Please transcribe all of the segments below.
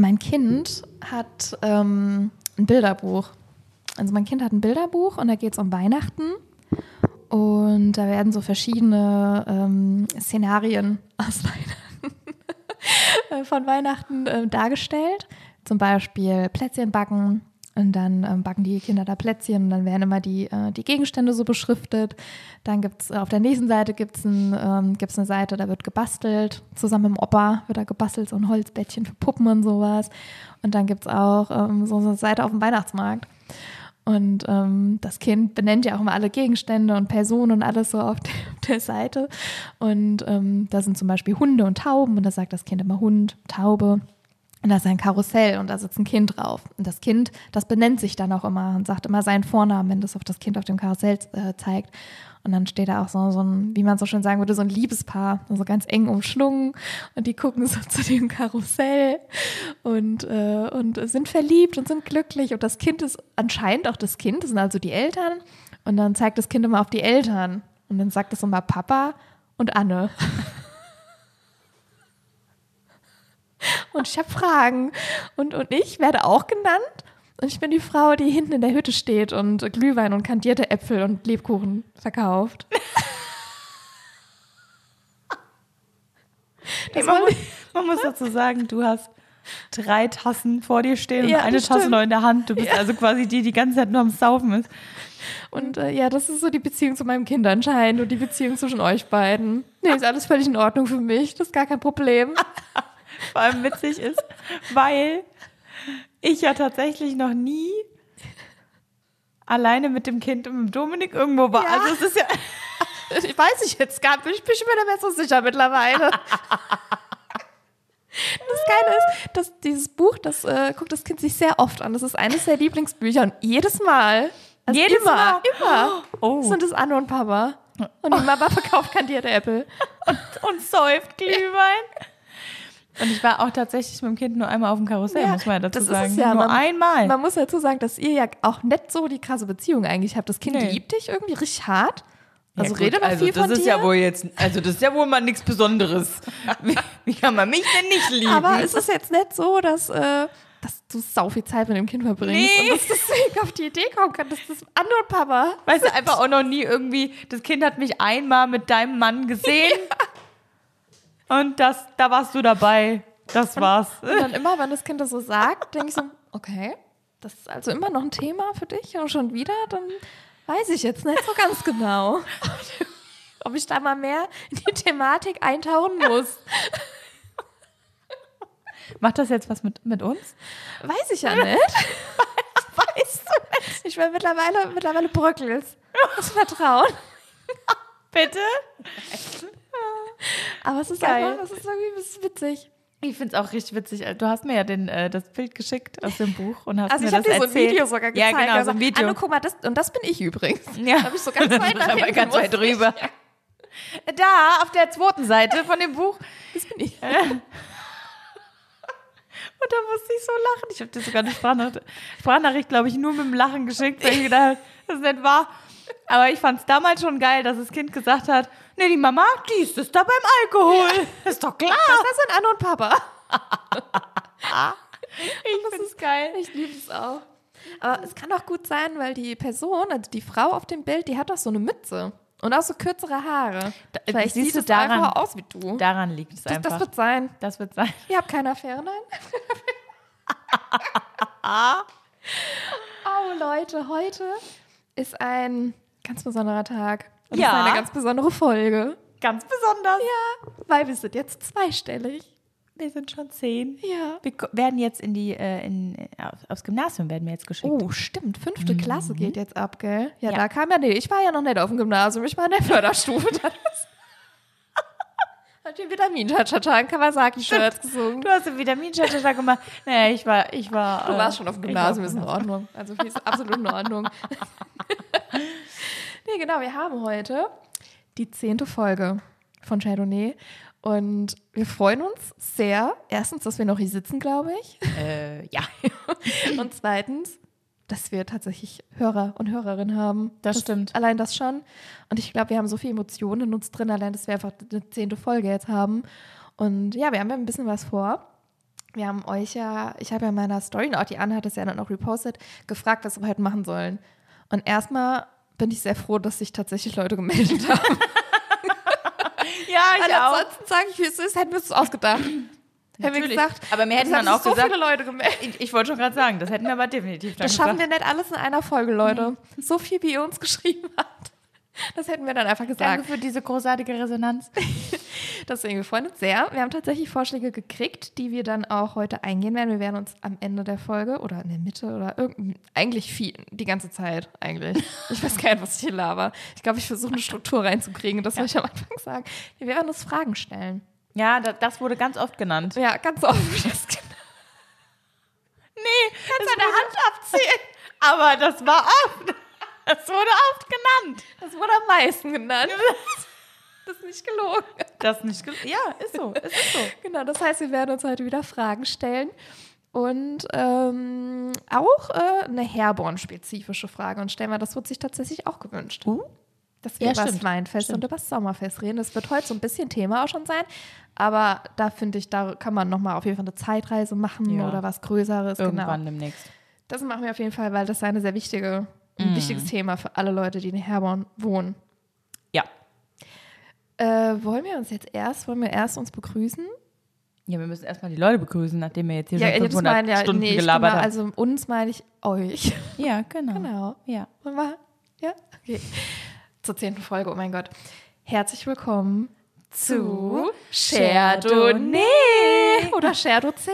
mein Kind hat ähm, ein Bilderbuch. Also mein Kind hat ein Bilderbuch und da geht es um Weihnachten. Und da werden so verschiedene ähm, Szenarien aus Weihnachten, äh, von Weihnachten äh, dargestellt. Zum Beispiel Plätzchen backen, und dann ähm, backen die Kinder da Plätzchen und dann werden immer die, äh, die Gegenstände so beschriftet. Dann gibt es auf der nächsten Seite gibt's ein, ähm, eine Seite, da wird gebastelt. Zusammen mit dem Opa wird da gebastelt, so ein Holzbettchen für Puppen und sowas. Und dann gibt es auch ähm, so eine Seite auf dem Weihnachtsmarkt. Und ähm, das Kind benennt ja auch immer alle Gegenstände und Personen und alles so auf der, auf der Seite. Und ähm, da sind zum Beispiel Hunde und Tauben und da sagt das Kind immer Hund, Taube. Und da ist ein Karussell und da sitzt ein Kind drauf. Und das Kind, das benennt sich dann auch immer und sagt immer seinen Vornamen, wenn das auf das Kind auf dem Karussell äh, zeigt. Und dann steht da auch so, so ein, wie man so schön sagen würde, so ein Liebespaar, so ganz eng umschlungen. Und die gucken so zu dem Karussell und, äh, und sind verliebt und sind glücklich. Und das Kind ist anscheinend auch das Kind, das sind also die Eltern. Und dann zeigt das Kind immer auf die Eltern. Und dann sagt es immer Papa und Anne. Und ich habe Fragen. Und, und ich werde auch genannt. Und ich bin die Frau, die hinten in der Hütte steht und Glühwein und kandierte Äpfel und Lebkuchen verkauft. Das man, muss, man muss dazu sagen, du hast drei Tassen vor dir stehen ja, und eine Tasse noch in der Hand. Du bist ja. also quasi die, die die ganze Zeit nur am Saufen ist. Und äh, ja, das ist so die Beziehung zu meinem Kind anscheinend und die Beziehung zwischen euch beiden. Nee, ist alles völlig in Ordnung für mich. Das ist gar kein Problem. vor allem witzig ist, weil ich ja tatsächlich noch nie alleine mit dem Kind und mit Dominik irgendwo war. Ja. Also es ist ja. Ich weiß ich jetzt gar nicht, ich bin mir da so sicher mittlerweile. Das Geile ist, dass dieses Buch, das äh, guckt das Kind sich sehr oft an. Das ist eines der Lieblingsbücher und jedes Mal, also jedes immer, Mal, immer, oh. sind es Anne und Papa. Und die Mama verkauft kandierte Äpfel. Und, und säuft Glühwein. Und ich war auch tatsächlich mit dem Kind nur einmal auf dem Karussell, ja, muss man ja dazu sagen. Ja, nur man, einmal. Man muss dazu sagen, dass ihr ja auch nicht so die krasse Beziehung eigentlich habt. Das Kind nee. liebt dich irgendwie richtig hart. Also ja, rede mal also viel das von ist dir. ja wohl jetzt, also das ist ja wohl mal nichts Besonderes. Wie, wie, kann man mich denn nicht lieben? Aber es ist jetzt nicht so, dass, äh, dass du sau viel Zeit mit dem Kind verbringst nee. und dass deswegen auf die Idee kommen kann, dass das andere Papa. Weißt du, einfach auch noch nie irgendwie, das Kind hat mich einmal mit deinem Mann gesehen. Ja. Und das, da warst du dabei. Das war's. Und, dann immer, wenn das Kind das so sagt, denke ich so, okay, das ist also immer noch ein Thema für dich und schon wieder, dann weiß ich jetzt nicht so ganz genau, ob ich da mal mehr in die Thematik eintauchen muss. Macht das jetzt was mit, mit uns? Weiß ich ja nicht. weißt du nicht? Ich will mittlerweile, mittlerweile bröckels. Das Vertrauen. Bitte? Aber es ist Geil. einfach, es ist irgendwie es ist witzig. Ich finde es auch richtig witzig. Du hast mir ja den, äh, das Bild geschickt aus dem Buch und hast also mir das erzählt. Also ich habe dir so ein Video sogar gezeigt. Ja, genau, also, so ein Video. Anno, guck mal, das, und das bin ich übrigens. Ja. habe ich so ganz weit nach hinten ganz weit drüber. Da, auf der zweiten Seite von dem Buch. Das bin ich. und da musste ich so lachen. Ich habe dir sogar eine Sprachnachricht, Sprachnachricht glaube ich, nur mit dem Lachen geschickt, weil ich gedacht das ist nicht wahr. Aber ich fand es damals schon geil, dass das Kind gesagt hat, nee, die Mama, die ist das da beim Alkohol. Ja. Ist doch klar. Das sind Anne und Papa. ich finde es geil. Ich liebe es auch. Aber es kann auch gut sein, weil die Person, also die Frau auf dem Bild, die hat doch so eine Mütze. Und auch so kürzere Haare. Da, Vielleicht siehst du daran, einfach aus wie du. Daran liegt es das, einfach. Das wird sein. Das wird sein. Ihr habt keine Affäre, nein? oh, Leute, heute ist ein ganz besonderer Tag. Und ja. ist eine ganz besondere Folge. Ganz besonders. Ja, weil wir sind jetzt zweistellig. Wir sind schon zehn. Ja. Wir werden jetzt in die, äh, in, äh, aufs Gymnasium werden wir jetzt geschickt. Oh, stimmt. Fünfte mhm. Klasse geht jetzt ab, gell? Ja, ja, da kam ja, nee, ich war ja noch nicht auf dem Gymnasium, ich war in der Förderstufe. Hat den Vitamin-Cha-Cha-Cha in Kawasaki-Shirts gesungen. Du hast den Vitamin-Cha-Cha-Cha gemacht. Naja, ich war, ich war. Du warst schon auf dem Gymnasium, ist in Ordnung. Also, ist absolut in Ordnung. nee, genau, wir haben heute die zehnte Folge von Chardonnay. Und wir freuen uns sehr. Erstens, dass wir noch hier sitzen, glaube ich. Äh, ja. und zweitens, dass wir tatsächlich Hörer und Hörerinnen haben. Das, das stimmt. Allein das schon. Und ich glaube, wir haben so viele Emotionen in uns drin, allein, dass wir einfach eine zehnte Folge jetzt haben. Und ja, wir haben ja ein bisschen was vor. wir haben euch ja, ich habe ja in meiner Story, und auch die Anne hat es ja dann auch repostet, gefragt, was wir heute machen sollen. Und erstmal bin ich sehr froh, dass sich tatsächlich Leute gemeldet haben. Ja, Weil ansonsten sage ich, wie es ist, hätten wir es ausgedacht. Hätten wir gesagt, Aber mir hätten dann auch so gesagt- viele Leute gemeldet. Ich, ich wollte schon gerade sagen, das hätten wir aber definitiv dann Das schaffen wir nicht alles in einer Folge, Leute. So viel, wie ihr uns geschrieben habt. Das hätten wir dann einfach Danke gesagt. für diese großartige Resonanz. Deswegen, wir freuen uns sehr. Wir haben tatsächlich Vorschläge gekriegt, die wir dann auch heute eingehen werden. Wir werden uns am Ende der Folge oder in der Mitte oder irgend, eigentlich viel, die ganze Zeit eigentlich. Ich weiß gar nicht, was ich hier laber. Ich glaube, ich versuche eine Struktur reinzukriegen. Das soll ich am Anfang sagen. Wir werden uns Fragen stellen. Ja, da, das wurde ganz oft genannt. Ja, ganz oft. Das Nee, kannst an der Hand abzählen. Aber das war oft. Das wurde oft genannt. Das wurde am meisten genannt. Das ist nicht gelogen. Das nicht ge Ja, ist so. Es ist so. Genau, das heißt, wir werden uns heute wieder Fragen stellen. Und ähm, auch äh, eine Herborn-spezifische Frage und stellen wir, das wird sich tatsächlich auch gewünscht. Dass wir Ja, über das. Weinfest Stimmt. und über das Sommerfest reden. Das wird heute so ein bisschen Thema auch schon sein. Aber da finde ich, da kann man nochmal auf jeden Fall eine Zeitreise machen Ja. oder was Größeres. Irgendwann Genau. demnächst. Das machen wir auf jeden Fall, weil das ist eine sehr wichtige, ein wichtiges Thema für alle Leute, die in Herborn wohnen. Äh, wollen wir uns jetzt erst, wollen wir erst uns begrüßen? Ja, wir müssen erstmal die Leute begrüßen, nachdem wir jetzt hier Ja, schon jetzt 500 meine ja, Stunden nee, gelabert haben. also uns meine ich euch. Ja, genau. Genau. Ja. Wollen wir? Ja? Okay. Zur zehnten Folge, oh mein Gott. Herzlich willkommen zu Chardonnay oder Chardonnay 10.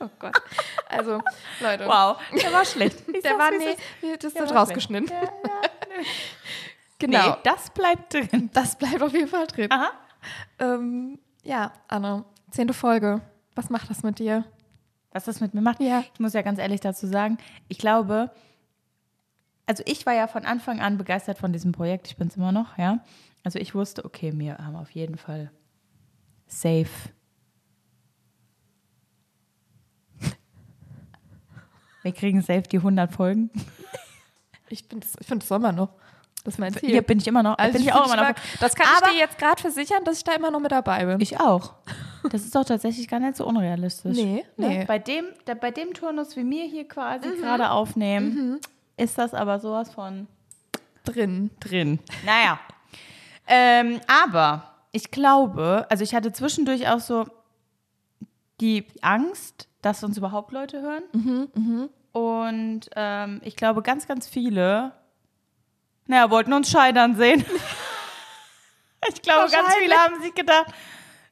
Oh Gott. Also, Leute. Wow, der war schlecht. Ich Der war, nee, das Der wird rausgeschnitten. Ja, ja. Genau. Nee, das bleibt drin. Das bleibt auf jeden Fall drin. Aha. Ähm, ja, Anne, zehnte Folge. Was macht das mit dir? Was das mit mir macht. Ja. Ich muss ja ganz ehrlich dazu sagen, ich glaube, also ich war ja von Anfang an begeistert von diesem Projekt. Ich bin es immer noch, ja. Also ich wusste, okay, wir haben auf jeden Fall safe. Wir kriegen safe die 100 Folgen. Ich, bin das- ich finde, das soll man noch. Das ist mein Ziel. Hier bin ich immer noch. Also bin ich auch immer noch. Das kann Aber- ich dir jetzt gerade versichern, dass ich da immer noch mit dabei bin. Ich auch. Das ist doch tatsächlich gar nicht so unrealistisch. Nee, Ne? nee. Bei, dem, der, bei dem Turnus, wie wir hier quasi gerade aufnehmen, ist das aber sowas von drin. drin. Naja. ähm, aber ich glaube, also ich hatte zwischendurch auch so die Angst, dass uns überhaupt Leute hören. Und ähm, ich glaube, ganz, ganz viele, naja, wollten uns scheitern sehen. ich glaube, ganz viele haben sich gedacht,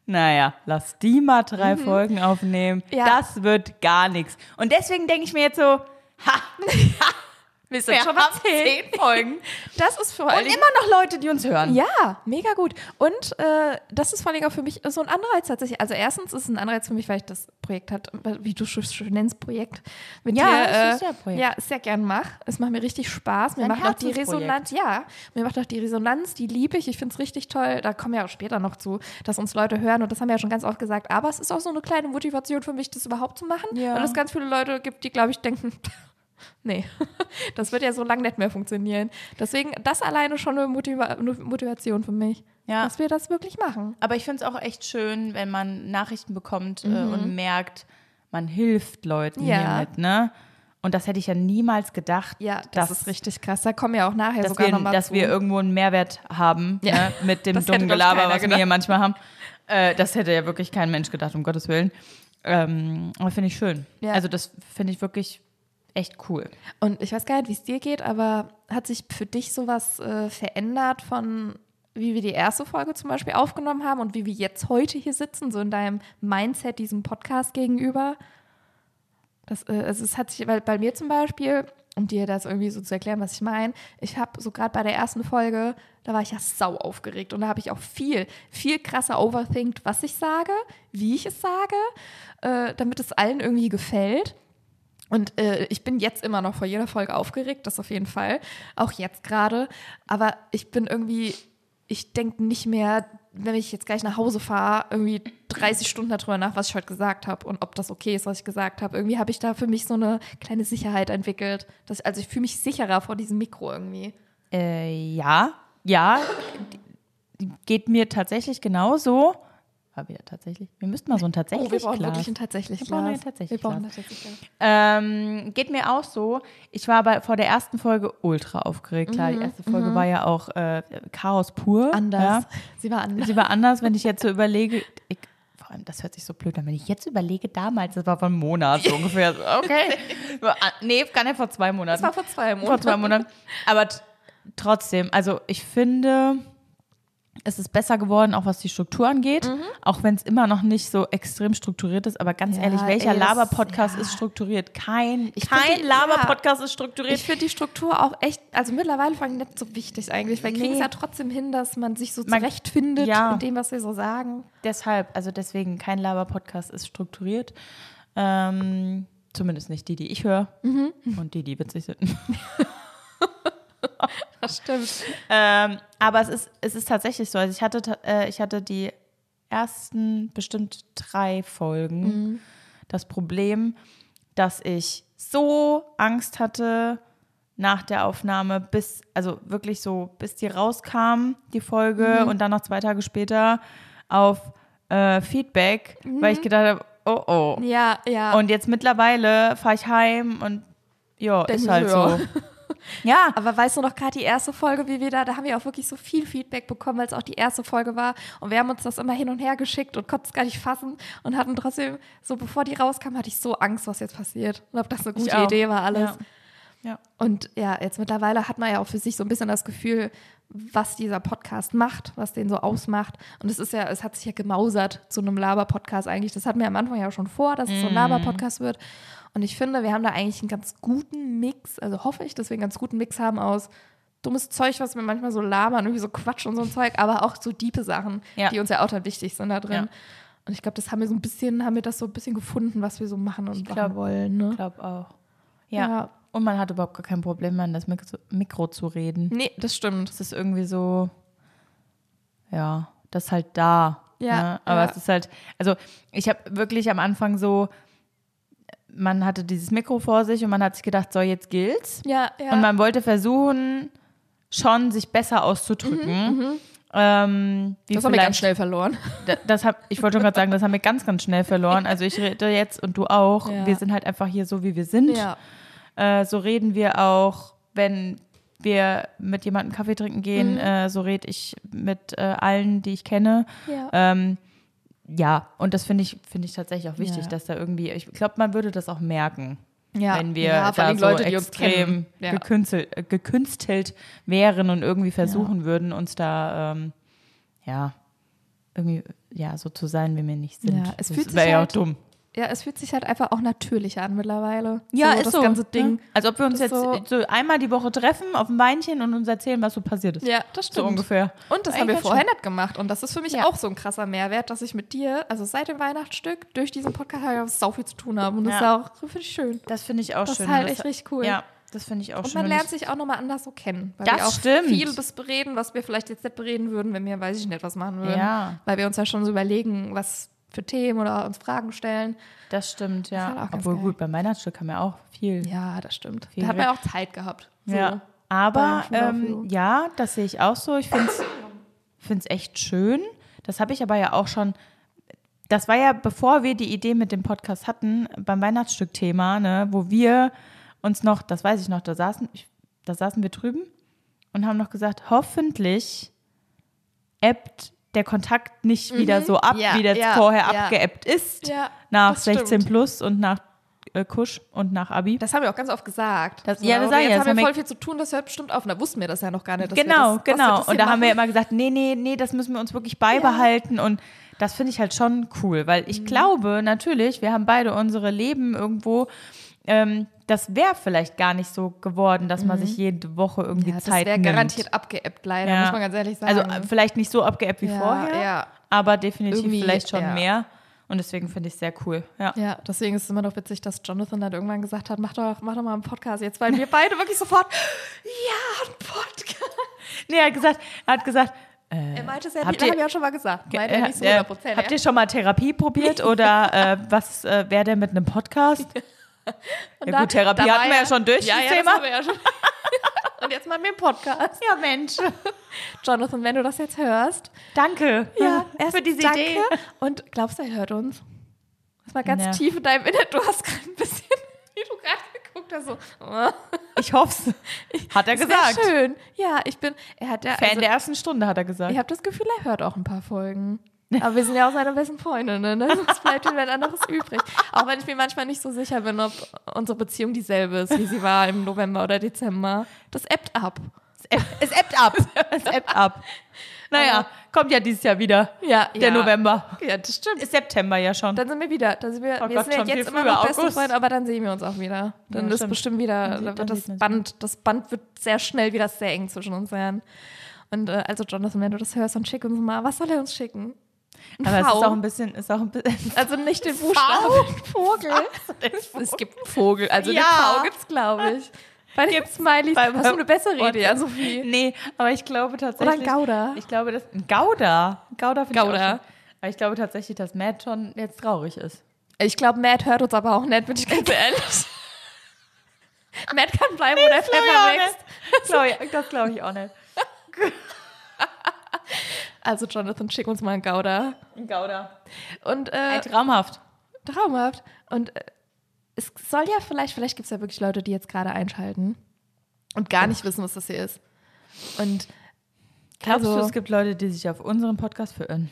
naja, lass die mal drei Folgen aufnehmen. Ja. Das wird gar nichts. Und deswegen denke ich mir jetzt so, ha, Wir wir schon bei zehn. zehn Folgen. Das ist vor Und immer noch Leute, die uns hören. Ja, mega gut. Und äh, das ist vor allem auch für mich so ein Anreiz tatsächlich. Also erstens ist es ein Anreiz für mich, weil ich das Projekt hat, wie du schon nennst, Projekt mit Ja, dir. äh, ist ja Projekt. Ja, sehr gern mach. Es macht mir richtig Spaß. Mir macht auch die. Resonanz, ja, mir macht auch die Resonanz, die liebe ich. Ich finde es richtig toll. Da kommen wir auch später noch zu, dass uns Leute hören und das haben wir ja schon ganz oft gesagt. Aber es ist auch so eine kleine Motivation für mich, das überhaupt zu machen, Ja. weil es ganz viele Leute gibt, die, glaube ich, denken, Nee, das wird ja so lange nicht mehr funktionieren. Deswegen, das alleine schon eine, Motiva Motivation für mich, Ja. dass wir das wirklich machen. Aber ich finde es auch echt schön, wenn man Nachrichten bekommt äh, Mhm. und merkt, man hilft Leuten Ja. hiermit, ne? Und das hätte ich ja niemals gedacht, Ja, das dass, ist richtig krass. Da kommen wir auch nachher dass, sogar wir, nochmal dass zu. wir irgendwo einen Mehrwert haben Ja. ne? mit dem Das dummen Gelaber, was wir gedacht. hier manchmal haben. Äh, das hätte ja wirklich kein Mensch gedacht, um Gottes Willen. Ähm, aber finde ich schön. Ja. Also das finde ich wirklich echt cool. Und ich weiß gar nicht, wie es dir geht, aber hat sich für dich sowas äh, verändert von wie wir die erste Folge zum Beispiel aufgenommen haben und wie wir jetzt heute hier sitzen, so in deinem Mindset diesem Podcast gegenüber? Das, äh, also es hat sich, weil bei mir zum Beispiel, um dir das irgendwie so zu erklären, was ich meine, ich habe so gerade bei der ersten Folge, da war ich ja sau aufgeregt und da habe ich auch viel, viel krasser overthinkt, was ich sage, wie ich es sage, äh, damit es allen irgendwie gefällt. Und äh, ich bin jetzt immer noch vor jeder Folge aufgeregt, das auf jeden Fall. Auch jetzt gerade. Aber ich bin irgendwie, ich denke nicht mehr, wenn ich jetzt gleich nach Hause fahre, irgendwie 30 Stunden darüber nach, was ich heute gesagt habe und ob das okay ist, was ich gesagt habe. Irgendwie habe ich da für mich so eine kleine Sicherheit entwickelt. Dass also ich fühle mich sicherer vor diesem Mikro irgendwie. Äh, ja, ja, geht mir tatsächlich genauso. War wieder tatsächlich. Wir müssten mal so ein tatsächlich Oh, wir brauchen Glas. wirklich ein tatsächlich Wir brauchen ein tatsächlich Wir brauchen tatsächlich. Ähm, geht mir auch so. Ich war bei, vor der ersten Folge ultra aufgeregt. Klar, die erste Folge war ja auch äh, Chaos pur. Anders. Ja. Sie war anders. Sie war anders, wenn ich jetzt so überlege. Ich, vor allem, das hört sich so blöd an. Wenn ich jetzt überlege, damals, das war vor einem Monat so ungefähr. Okay. nee, gar nicht vor zwei Monaten. Das war vor zwei Monaten. Vor zwei Monaten. Aber trotzdem, also ich finde, es ist besser geworden, auch was die Struktur angeht. Mhm. Auch wenn es immer noch nicht so extrem strukturiert ist. Aber ganz Ja, ehrlich, welcher Laber-Podcast ja. ist strukturiert? Kein, Ich kein Laber-Podcast ist strukturiert. Ich finde die Struktur auch echt, also mittlerweile vor allem nicht so wichtig eigentlich. Wir kriegen es Nee. ja trotzdem hin, dass man sich so Man- zurechtfindet ja. in dem, was wir so sagen. Deshalb, also deswegen, kein Laber-Podcast ist strukturiert. Ähm, zumindest nicht die, die ich höre. Mhm. Und die, die witzig sind. Das stimmt. ähm, aber es ist, es ist tatsächlich so. Also ich hatte, äh, ich hatte die ersten bestimmt drei Folgen Mhm. das Problem, dass ich so Angst hatte nach der Aufnahme, bis, also wirklich so, bis die rauskam, die Folge, Mhm. und dann noch zwei Tage später auf äh, Feedback, weil Mhm. ich gedacht habe, oh oh. Ja, ja. Und jetzt mittlerweile fahre ich heim und ja, ist halt so, ja. Aber weißt du noch gerade die erste Folge, wie wir da, da haben wir auch wirklich so viel Feedback bekommen, weil es auch die erste Folge war. Und wir haben uns das immer hin und her geschickt und konnten es gar nicht fassen und hatten trotzdem, so bevor die rauskam, hatte ich so Angst, was jetzt passiert. Und ob das eine gute. Idee war, alles. Ja. Ja. Und ja, jetzt mittlerweile hat man ja auch für sich so ein bisschen das Gefühl, was dieser Podcast macht, was den so ausmacht. Und es ist ja, es hat sich ja gemausert zu einem Laber-Podcast eigentlich. Das hatten wir am Anfang ja schon vor, dass es so ein Laber-Podcast wird. Und ich finde, wir haben da eigentlich einen ganz guten Mix, also hoffe ich, dass wir einen ganz guten Mix haben aus dummes Zeug, was wir manchmal so labern, irgendwie so Quatsch und so ein Zeug, aber auch so diepe Sachen, Ja. die uns ja auch dann wichtig sind da drin. Ja. Und ich glaube, das haben wir so ein bisschen, haben wir das so ein bisschen gefunden, was wir so machen und glaub- machen wollen. Ne? Ich glaube auch. Ja. Ja. Und man hat überhaupt gar kein Problem mehr, in das Mikro, Mikro zu reden. Nee, das stimmt. Es ist irgendwie so, ja, das ist halt da. Ja, Ne? Aber es ist halt, also ich habe wirklich am Anfang so, man hatte dieses Mikro vor sich und man hat sich gedacht, so jetzt gilt's. Ja, ja. Und man wollte versuchen, schon sich besser auszudrücken. Ähm, wie Mhm, das haben wir ganz schnell verloren. Da- Das hab, ich wollte schon gerade sagen, das haben wir ganz, ganz schnell verloren. Also ich rede jetzt und du auch. Ja. Wir sind halt einfach hier so, wie wir sind. Ja. Äh, so reden wir auch, wenn wir mit jemandem Kaffee trinken gehen. Mhm. Äh, so rede ich mit äh, allen, die ich kenne. Ja. Ähm, ja, und das finde ich, finde ich tatsächlich auch wichtig, Ja. dass da irgendwie, ich glaube, man würde das auch merken, Ja. wenn wir ja, da so Leute, extrem gekünstelt, äh, gekünstelt wären und irgendwie versuchen würden, uns da, ähm, ja, irgendwie, ja, so zu sein, wie wir nicht sind. Ja, es das fühlt sich ja auch halt- dumm. Ja, es fühlt sich halt einfach auch natürlicher an mittlerweile. Ja, so, ist das so. ganze Ding. Ne? Als ob wir uns Das jetzt so- so, einmal die Woche treffen auf ein Weinchen und uns erzählen, was so passiert ist. Ja, das So stimmt. ungefähr. Und das haben wir vorher schön. nicht gemacht. Und das ist für mich Ja. auch so ein krasser Mehrwert, dass ich mit dir, also seit dem Weihnachtsstück, durch diesen Podcast halt sau viel zu tun habe. Und das Ja. ist auch, so finde ich schön. Das finde ich auch Das schön. ist halt Das- echt richtig cool. Ja, das finde ich auch Und schön. man Und lernt sich auch nochmal anders so kennen. Weil Das wir auch stimmt. viel bis bereden, was wir vielleicht jetzt nicht bereden würden, wenn wir, weiß ich nicht, was machen würden. Ja. Weil wir uns ja schon so überlegen, was für Themen oder uns Fragen stellen. Das stimmt, ja. ganz Obwohl geil. gut, beim Weihnachtsstück haben wir auch viel. Ja, das stimmt. Da hat man ja auch Zeit gehabt. So. Ja. Aber ähm, ja, das sehe ich auch so. Ich finde es echt schön. Das habe ich aber ja auch schon. Das war ja, bevor wir die Idee mit dem Podcast hatten, beim Weihnachtsstück-Thema, ne, wo wir uns noch, das weiß ich noch, da saßen, ich, da saßen wir drüben und haben noch gesagt, hoffentlich ebbt der Kontakt nicht wieder so ab, Mhm. Ja, wie der ja, vorher ja. abgeebbt ist. Ja, nach das 16 stimmt. plus und nach äh, Kusch und nach Abi. Das haben wir auch ganz oft gesagt. Das- ja, das aber sag ich jetzt ja, haben wir voll viel zu tun, das hört bestimmt auf. Und da wussten wir das ja noch gar nicht. Genau, das, genau. Und da haben wir machen. immer gesagt, nee, nee, nee, das müssen wir uns wirklich beibehalten. Und das finde ich halt schon cool, weil Mhm. ich glaube, natürlich, wir haben beide unsere Leben irgendwo. Ähm, das wäre vielleicht gar nicht so geworden, dass man sich jede Woche irgendwie Mhm. ja, das Zeit wäre garantiert abgeebbt, leider, Ja. muss man ganz ehrlich sagen. Also äh, vielleicht nicht so abgeebbt wie Ja, vorher, aber definitiv Irgendwie, vielleicht schon mehr. Und deswegen finde ich es sehr cool. Ja. ja, deswegen ist es immer noch witzig, dass Jonathan dann irgendwann gesagt hat, mach doch, mach doch mal einen Podcast jetzt, weil wir beide wirklich sofort, ja, ein Podcast. Nee, er hat gesagt, er hat gesagt, Er meinte es ja, Habt das ihr- haben wir ja schon mal gesagt. Meinte Äh, er nicht so äh, 100 Prozent. Habt ihr schon mal Therapie probiert oder äh, was äh, wäre denn mit einem Podcast? ja gut, Therapie hatten wir ja schon durch, ja, das ja, Thema. Das haben wir ja schon. Und jetzt machen wir einen Podcast. Ja, Mensch. Jonathan, wenn du das jetzt hörst, Danke ja, erst für diese danke. Idee. Und glaubst du, er hört uns? Das war ganz Ja. tief in deinem Inneren. Du hast gerade ein bisschen, wie du gerade geguckt hast, so. Ich hoff's. Hat er Das gesagt. schön. Ja, ich bin, er hat ja, Fan also, der ersten Stunde, hat er gesagt. ich habe das Gefühl, er hört auch ein paar Folgen. Aber wir sind ja auch seine besten Freundinnen, ne? Sonst bleibt ihm ein anderes übrig. Auch wenn ich mir manchmal nicht so sicher bin, ob unsere Beziehung dieselbe ist, wie sie war im November oder Dezember. Das ebbt ab. Es, ebbt ab. Es ebbt ab. Naja, kommt ja dieses Jahr wieder. Ja, Der ja. November. Ja, das stimmt. Ist September ja schon. Dann sind wir wieder. Dann sind wir, Oh wir Gott, sind ja jetzt immer noch beste. Freunde, aber dann sehen wir uns auch wieder. Dann Ja, ist stimmt. bestimmt wieder, Dann wird das Band, das Band wird sehr schnell wieder sehr eng zwischen uns sein. Und äh, also Jonathan, wenn du das hörst, dann schick uns mal, was soll er uns schicken? Aber es V. ist auch ein bisschen, ist auch ein bisschen. Also nicht den Buchstaben. Vogel. Es gibt einen Vogel. Also Ja. den V gibt's, glaube ich. Bei den Smileys. Bei- Hast du eine bessere bei- Idee, Sophie? Nee, aber ich glaube Oder tatsächlich. ein Gouda. Ich glaube, dass. Ein Gouda. Gouda finde ich auch schön. Aber ich glaube tatsächlich, dass Matt schon jetzt traurig ist. Ich glaube, Matt hört uns aber auch nicht, bin ich ganz ehrlich. Matt kann bleiben, wo der Pfeffer wächst. Ich- Das glaube ich auch nicht. Also Jonathan, schick uns mal einen Gouda. Ein Gouda. Und äh, Ein traumhaft. traumhaft. Und äh, es soll ja vielleicht, vielleicht gibt es ja wirklich Leute, die jetzt gerade einschalten und gar nicht wissen, was das hier ist. Und Glaubst also, du, es gibt Leute, die sich auf unseren Podcast verirren?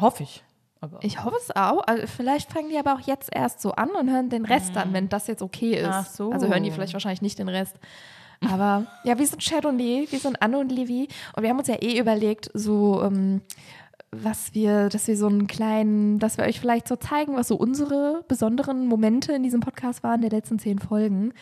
Hoffe ich. Aber ich hoffe es auch. Also vielleicht fangen die aber auch jetzt erst so an und hören den Rest an, wenn das jetzt okay ist. Ach so. Also hören die vielleicht wahrscheinlich nicht den Rest. Aber ja, wir sind Chardonnay, wir sind Anne und Levi. Und wir haben uns ja eh überlegt, so ähm, was wir, dass wir so einen kleinen, dass wir euch vielleicht so zeigen, was so unsere besonderen Momente in diesem Podcast waren, der letzten zehn Folgen.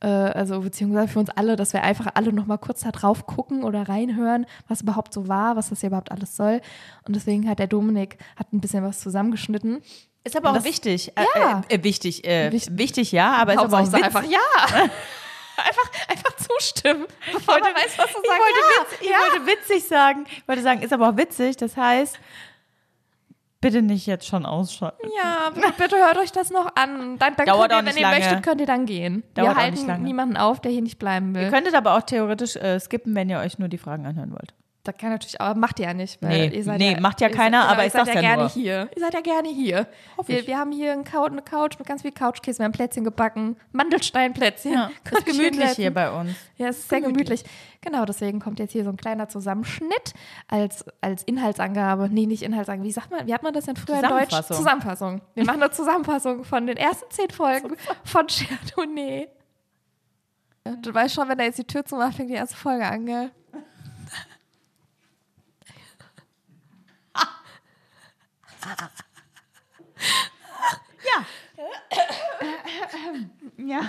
Äh, also beziehungsweise für uns alle, dass wir einfach alle nochmal kurz da drauf gucken oder reinhören, was überhaupt so war, was das hier überhaupt alles soll. Und deswegen hat der Dominik hat ein bisschen was zusammengeschnitten. Ist aber auch das- wichtig. Ja. Äh, äh, wichtig, äh, Wichtig. wichtig, ja, aber ist aber auch witzig. einfach ja. einfach, einfach zustimmen. Bevor man weiß, was du Ich sagst. wollte, ja, witz, ich wollte witzig sagen. Ich wollte sagen, ist aber auch witzig. Das heißt, bitte nicht jetzt schon ausschalten. ja, bitte, hört euch das noch an. Dann, dann Dauert könnt ihr, auch wenn nicht ihr lange. möchtet, könnt ihr dann gehen. Dauert Wir halten niemanden auf, der hier nicht bleiben will. Ihr könntet aber auch theoretisch äh, skippen, wenn ihr euch nur die Fragen anhören wollt. Das kann natürlich, aber macht ihr ja nicht. Weil Nee, ihr seid nee, macht ja keiner, seid, aber ich sag's ja ja gerne nur. hier. Ihr seid ja gerne hier. Wir, wir haben hier einen Couch, eine Couch mit ganz viel Couchkäse. Wir haben Plätzchen gebacken, Mandelsteinplätzchen. Ja, ist gemütlich hier bei uns. Ja, es ist sehr Gemütlich. gemütlich. Genau, deswegen kommt jetzt hier so ein kleiner Zusammenschnitt als, als Inhaltsangabe. Nee, nicht Inhaltsangabe. Wie sagt man, wie hat man das denn früher in Deutsch? Zusammenfassung. Zusammenfassung. Wir machen eine Zusammenfassung von den ersten zehn Folgen von Chardonnay. Du weißt schon, wenn er jetzt die Tür zumacht, fängt die erste Folge an, gell? Ja.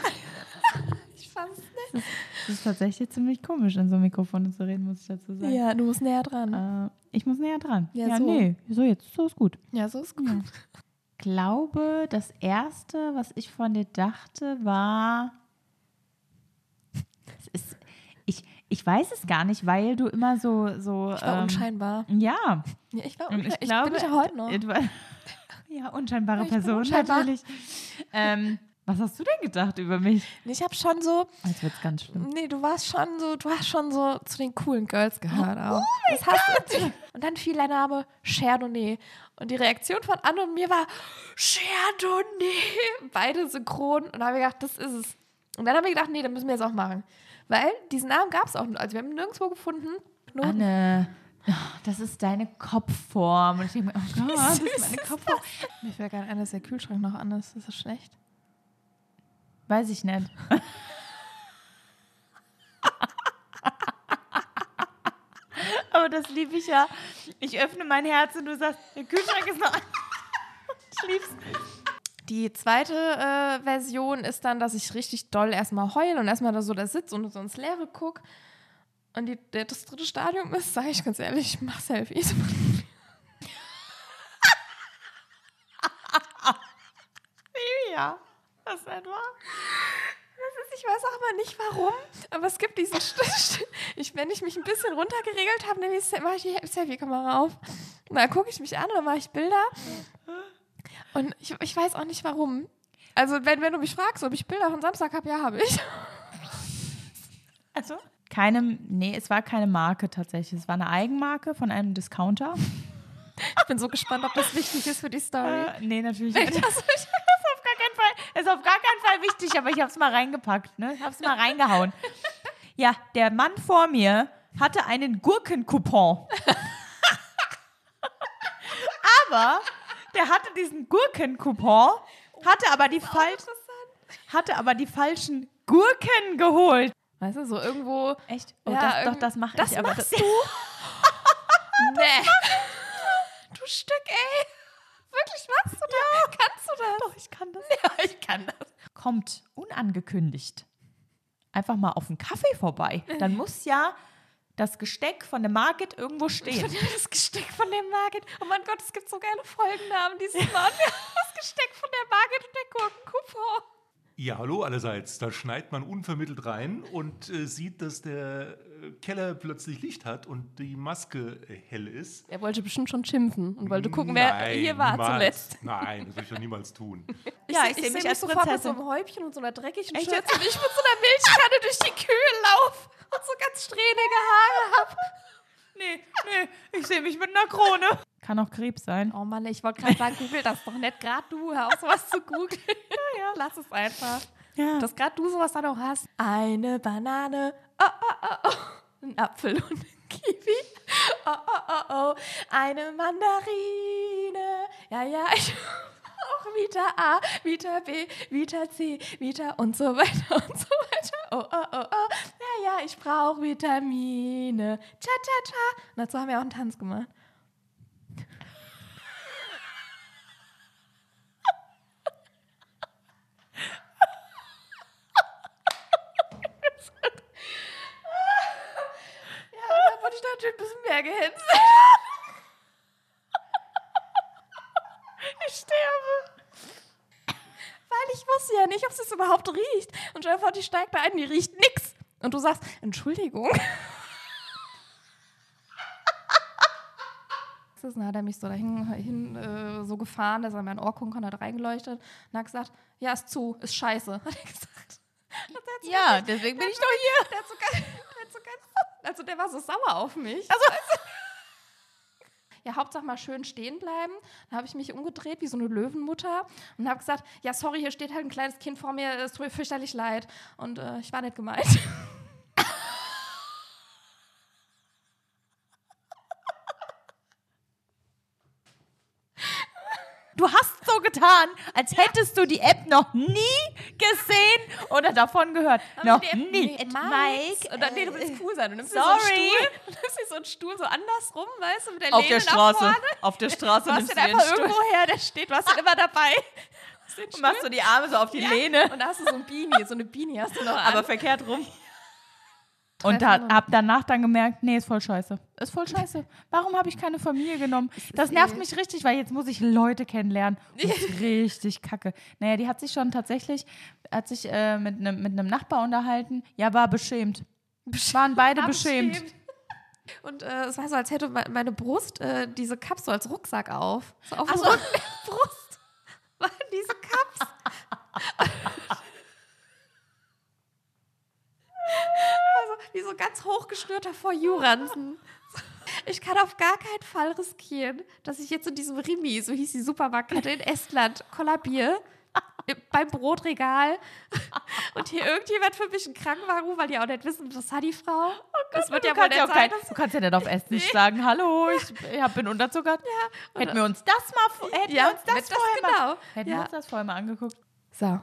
Ich fand's nicht. Das ist tatsächlich ziemlich komisch, in so einem Mikrofon zu reden, muss ich dazu sagen. Ja, du musst näher dran. Äh, ich muss näher dran. Ja, so. nee. So, jetzt so ist gut. Ja, so ist gut. glaube, das erste, was ich von dir dachte, war. Es ist, ich, ich weiß es gar nicht, weil du immer so. so Ich war ähm, unscheinbar. Ja. Ja, ich war unscheinbar. ich glaube, bin ich ja heute noch. Ja, unscheinbare Ich Person unscheinbar. natürlich. Ähm, was hast du denn gedacht über mich? Ich habe schon so, Jetzt wird's ganz schlimm. nee, du warst schon so, du hast schon so zu den coolen Girls gehört auch. Oh das hast du. Und dann fiel der Name Chardonnay. Und die Reaktion von Anne und mir war Chardonnay. Beide synchron. Und da haben wir gedacht, das ist es. Und dann haben wir gedacht, nee, dann müssen wir jetzt auch machen. Weil diesen Namen gab es auch, also wir haben ihn nirgendwo gefunden. Nur Anne, oh, das ist deine Kopfform. Und ich denke mir, oh Gott, das ist meine Kopfform. Mir fällt gerade ein, dass der Kühlschrank noch an ist. Ist das schlecht? Weiß ich nicht. Aber das liebe ich ja. Ich öffne mein Herz und du sagst, der Kühlschrank ist noch an. Ich lieb's. Die zweite äh, Version ist dann, dass ich richtig doll erstmal heule und erstmal da so da sitze und so ins Leere gucke. Und die, das dritte Stadium ist, sage ich ganz ehrlich, ich mach Selfies. Ja, das ist etwa. Ich weiß auch mal nicht warum, aber es gibt diesen St- St- ich, wenn ich mich ein bisschen runtergeregelt habe, nehme ich die Selfie-Kamera auf. Und dann gucke ich mich an und dann mache ich Bilder. Und ich, ich weiß auch nicht warum. Also wenn, wenn du mich fragst, ob ich Bilder von Samstag habe, ja, habe ich. Also, Keine, nee, es war keine Marke tatsächlich. Es war eine Eigenmarke von einem Discounter. Ich bin so gespannt, ob das wichtig ist für die Story. Äh, nee, natürlich nicht. Das ist auf gar keinen Fall, ist auf gar keinen Fall wichtig, aber ich habe es mal reingepackt, ne? Ich habe es mal reingehauen. Ja, der Mann vor mir hatte einen Gurkenkupon. aber der hatte diesen Gurkenkupon, hatte aber die falschen hatte aber die falschen Gurken geholt. Weißt du, so irgendwo. Echt? Oh, Ja, das, doch, das mache das ich. Aber machst das, du? nee. Du Stück, ey. Wirklich, machst du das? Kannst du das? Doch, ich kann das. Ja, ich kann das. Kommt unangekündigt einfach mal auf einen Kaffee vorbei. Dann muss ja das Gesteck von der Margit irgendwo stehen. Das Gesteck von der Margit. Oh mein Gott, es gibt so geile Folgennamen dieses Mal. Das Gesteck von der Margit und der Gurkenkupfer. Ja, hallo allerseits. Da schneit man unvermittelt rein und äh, sieht, dass der äh, Keller plötzlich Licht hat und die Maske äh, hell ist. Er wollte bestimmt schon schimpfen und wollte gucken, wer Nein, hier war niemals. zuletzt. Nein, das würde ich doch niemals tun. Ja, seh- ich seh seh mich sofort mit so einem Häubchen und so einer dreckigen Echt Schürze jetzt? und ich mit so einer Milchkanne durch die Kühe laufe und so ganz strähnige Haare habe. Nee, nee, ich sehe mich mit einer Krone. Kann auch Krebs sein. Oh Mann, ich wollte gerade sagen, google das doch nicht. Gerade du, hör auf, sowas zu googeln. Ja, ja, lass es einfach. Ja. Dass gerade du sowas dann auch hast. Eine Banane, oh, oh, oh, oh. ein Apfel und ein Kiwi, oh, oh, oh, oh. eine Mandarine, ja, ja, ich auch Vita A, Vita B, Vita C, Vita und so weiter und so weiter. Oh, oh, oh, oh, ja, ja, ich brauche Vitamine, cha, cha, cha. Und dazu haben wir auch einen Tanz gemacht. Da ich natürlich ein bisschen mehr gehetzt. Ich sterbe. Weil ich wusste ja nicht, ob es überhaupt riecht. Und stell dir vor, die steigt da ein, die riecht nix. Und du sagst, Entschuldigung. Dann hat er mich so dahin hin, äh, so gefahren, dass er mein Ohr gucken konnte, hat reingeleuchtet und hat gesagt, ja, ist zu, ist scheiße, hat er gesagt. Ja, deswegen bin ich doch hier. der, hat so ganz, der, hat so ganz, also der war so sauer auf mich. Also, Ja, Hauptsache mal schön stehen bleiben. Dann habe ich mich umgedreht wie so eine Löwenmutter und habe gesagt, ja, sorry, hier steht halt ein kleines Kind vor mir, es tut mir fürchterlich leid. Und äh, ich war nicht gemeint. Du getan, als hättest du die App noch nie gesehen oder davon gehört. noch Die App- nie. Mike, Und dann, nee, du willst cool sein. Du nimmst sorry. so einen Stuhl, du nimmst so einen Stuhl so andersrum, weißt du, mit der auf Lehne der nach Straße. vorne. Auf der Straße Du hast nimmst den du dir einfach Stuhl irgendwo her, der steht, du hast den immer dabei. Den und machst so die Arme so auf die Ja. Lehne, Und da hast du so ein Beanie, so eine Beanie hast du noch aber an. verkehrt rum. Und da, hab danach dann gemerkt, nee, ist voll scheiße. Ist voll scheiße. Warum habe ich keine Familie genommen? Das nervt eh- mich richtig, weil jetzt muss ich Leute kennenlernen. Das ist richtig kacke. Naja, die hat sich schon tatsächlich, hat sich äh, mit einem mit Nachbar unterhalten. Ja, war beschämt. Waren beide beschämt. Und äh, es war so, als hätte me- meine Brust äh, diese so als Rucksack auf. So auf dem so. Rücken der Brust waren diese Cups. also wie so ganz hochgeschnürter For You-Ranzen. Ich kann auf gar keinen Fall riskieren, dass ich jetzt in diesem Rimi, so hieß die Supermarktkette in Estland, kollabiere. Beim Brotregal und hier irgendjemand für mich einen Krankenwagen ruft, weil die auch nicht wissen, das hat die Frau. das wird Du ja wohl kannst, nicht ja sein, kein, du kannst ja nicht auf Essig sagen, hallo, ich, ich bin unterzuckert. hätten wir uns das mal, vor- hätten Ja, wir uns das das vorher mal, genau. hätten Ja. wir uns das vorher mal angeguckt. So.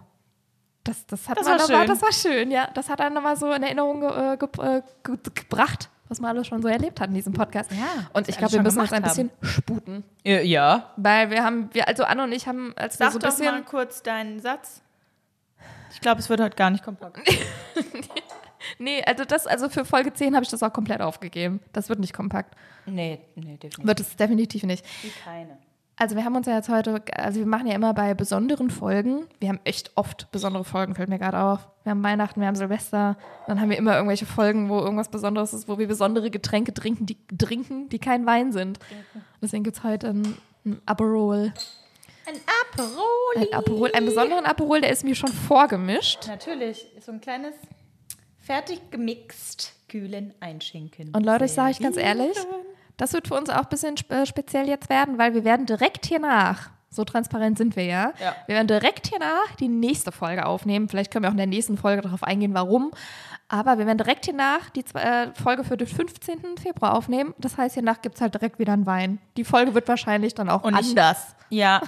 Das, das, hat Das man war noch mal, schön. das war schön, ja. Das hat einen nochmal so in Erinnerung ge, äh, ge, äh, ge, gebracht, was man alles schon so erlebt hat in diesem Podcast. Ja, und ich glaube, wir wir müssen uns ein bisschen sputen. Ja. Weil wir haben, wir, also Anne und ich haben, als wir Sag so ein doch mal bisschen. kurz deinen Satz. Ich glaube, es wird heute gar nicht kompakt. Nee, also das, also für Folge 10 habe ich das auch komplett aufgegeben. Das wird nicht kompakt. nee, nee, definitiv Wird es definitiv nicht. keine. Also wir haben uns ja jetzt heute, also wir machen ja immer bei besonderen Folgen. Wir haben echt oft besondere Folgen, fällt mir gerade auf. Wir haben Weihnachten, wir haben Silvester, dann haben wir immer irgendwelche Folgen, wo irgendwas Besonderes ist, wo wir besondere Getränke trinken, die trinken, die kein Wein sind. Deswegen gibt es heute ein, ein Aperol. Ein Aperol. Ein Aperol, einen besonderen Aperol, der ist mir schon vorgemischt. Natürlich, so ein kleines fertig gemixt kühlen Einschinken. Und Leute, ich sage euch ganz ehrlich, das wird für uns auch ein bisschen äh, speziell jetzt werden, weil wir werden direkt hier nach, so transparent sind wir ja, Ja. wir werden direkt hier nach die nächste Folge aufnehmen. Vielleicht können wir auch in der nächsten Folge darauf eingehen, warum. Aber wir werden direkt hier nach die äh, Folge für den 15. Februar aufnehmen. Das heißt, hier nach gibt es halt direkt wieder einen Wein. Die Folge wird wahrscheinlich dann auch Und ich- anders. Ja,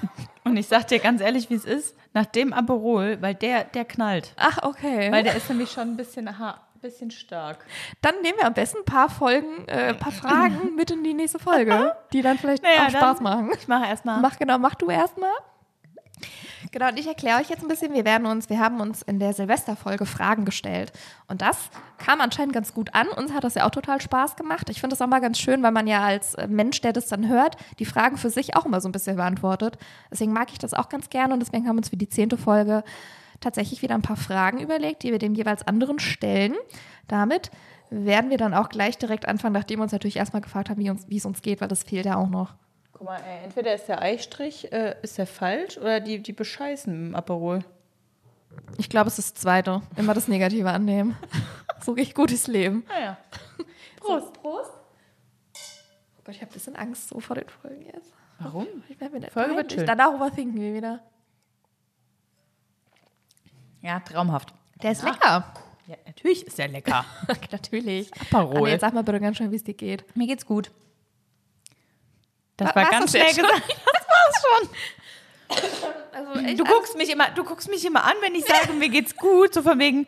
und ich sag dir ganz ehrlich, wie es ist, nach dem Aperol, weil der, der knallt. Ach, okay. Weil der ist nämlich schon ein bisschen, ein bisschen stark. dann nehmen wir am besten ein paar Folgen, äh, ein paar Fragen mit in die nächste Folge, die dann vielleicht Naja, auch Spaß dann- machen. Ich mache erstmal. Mach genau, mach du erstmal. Genau, und ich erkläre euch jetzt ein bisschen, wir werden uns, wir haben uns in der Silvesterfolge Fragen gestellt. Und das kam anscheinend ganz gut an. Uns hat das ja auch total Spaß gemacht. Ich finde das auch mal ganz schön, weil man ja als äh, Mensch, der das dann hört, die Fragen für sich auch immer so ein bisschen beantwortet. Deswegen mag ich das auch ganz gerne und deswegen haben wir uns für die zehnte Folge tatsächlich wieder ein paar Fragen überlegt, die wir dem jeweils anderen stellen. Damit werden wir dann auch gleich direkt anfangen, nachdem wir uns natürlich erstmal gefragt haben, wie, uns, wie es uns geht, weil das fehlt ja auch noch. Guck mal, ey, entweder ist der Eistrich, äh, ist der falsch oder die, die bescheißen im Aperol. Ich glaube, es ist das Zweite. Immer das Negative annehmen. so gehe ich gut durchs Leben. Naja. Prost. Prost. Oh Gott, ich habe ein bisschen Angst so vor den Folgen jetzt. Warum? Ich werde mir nicht Folge wird. Danach überthinken wir wieder. Ja, traumhaft. Der ist lecker. Ja, natürlich ist der lecker. Natürlich. Aperol. Jetzt sag mal bitte ganz schön, wie es dir geht. Mir geht's gut. Das Wa- war war's ganz das schnell gesagt. Also echt, Du guckst mich immer, du guckst mich immer an, wenn ich sage, mir geht's gut, so von wegen.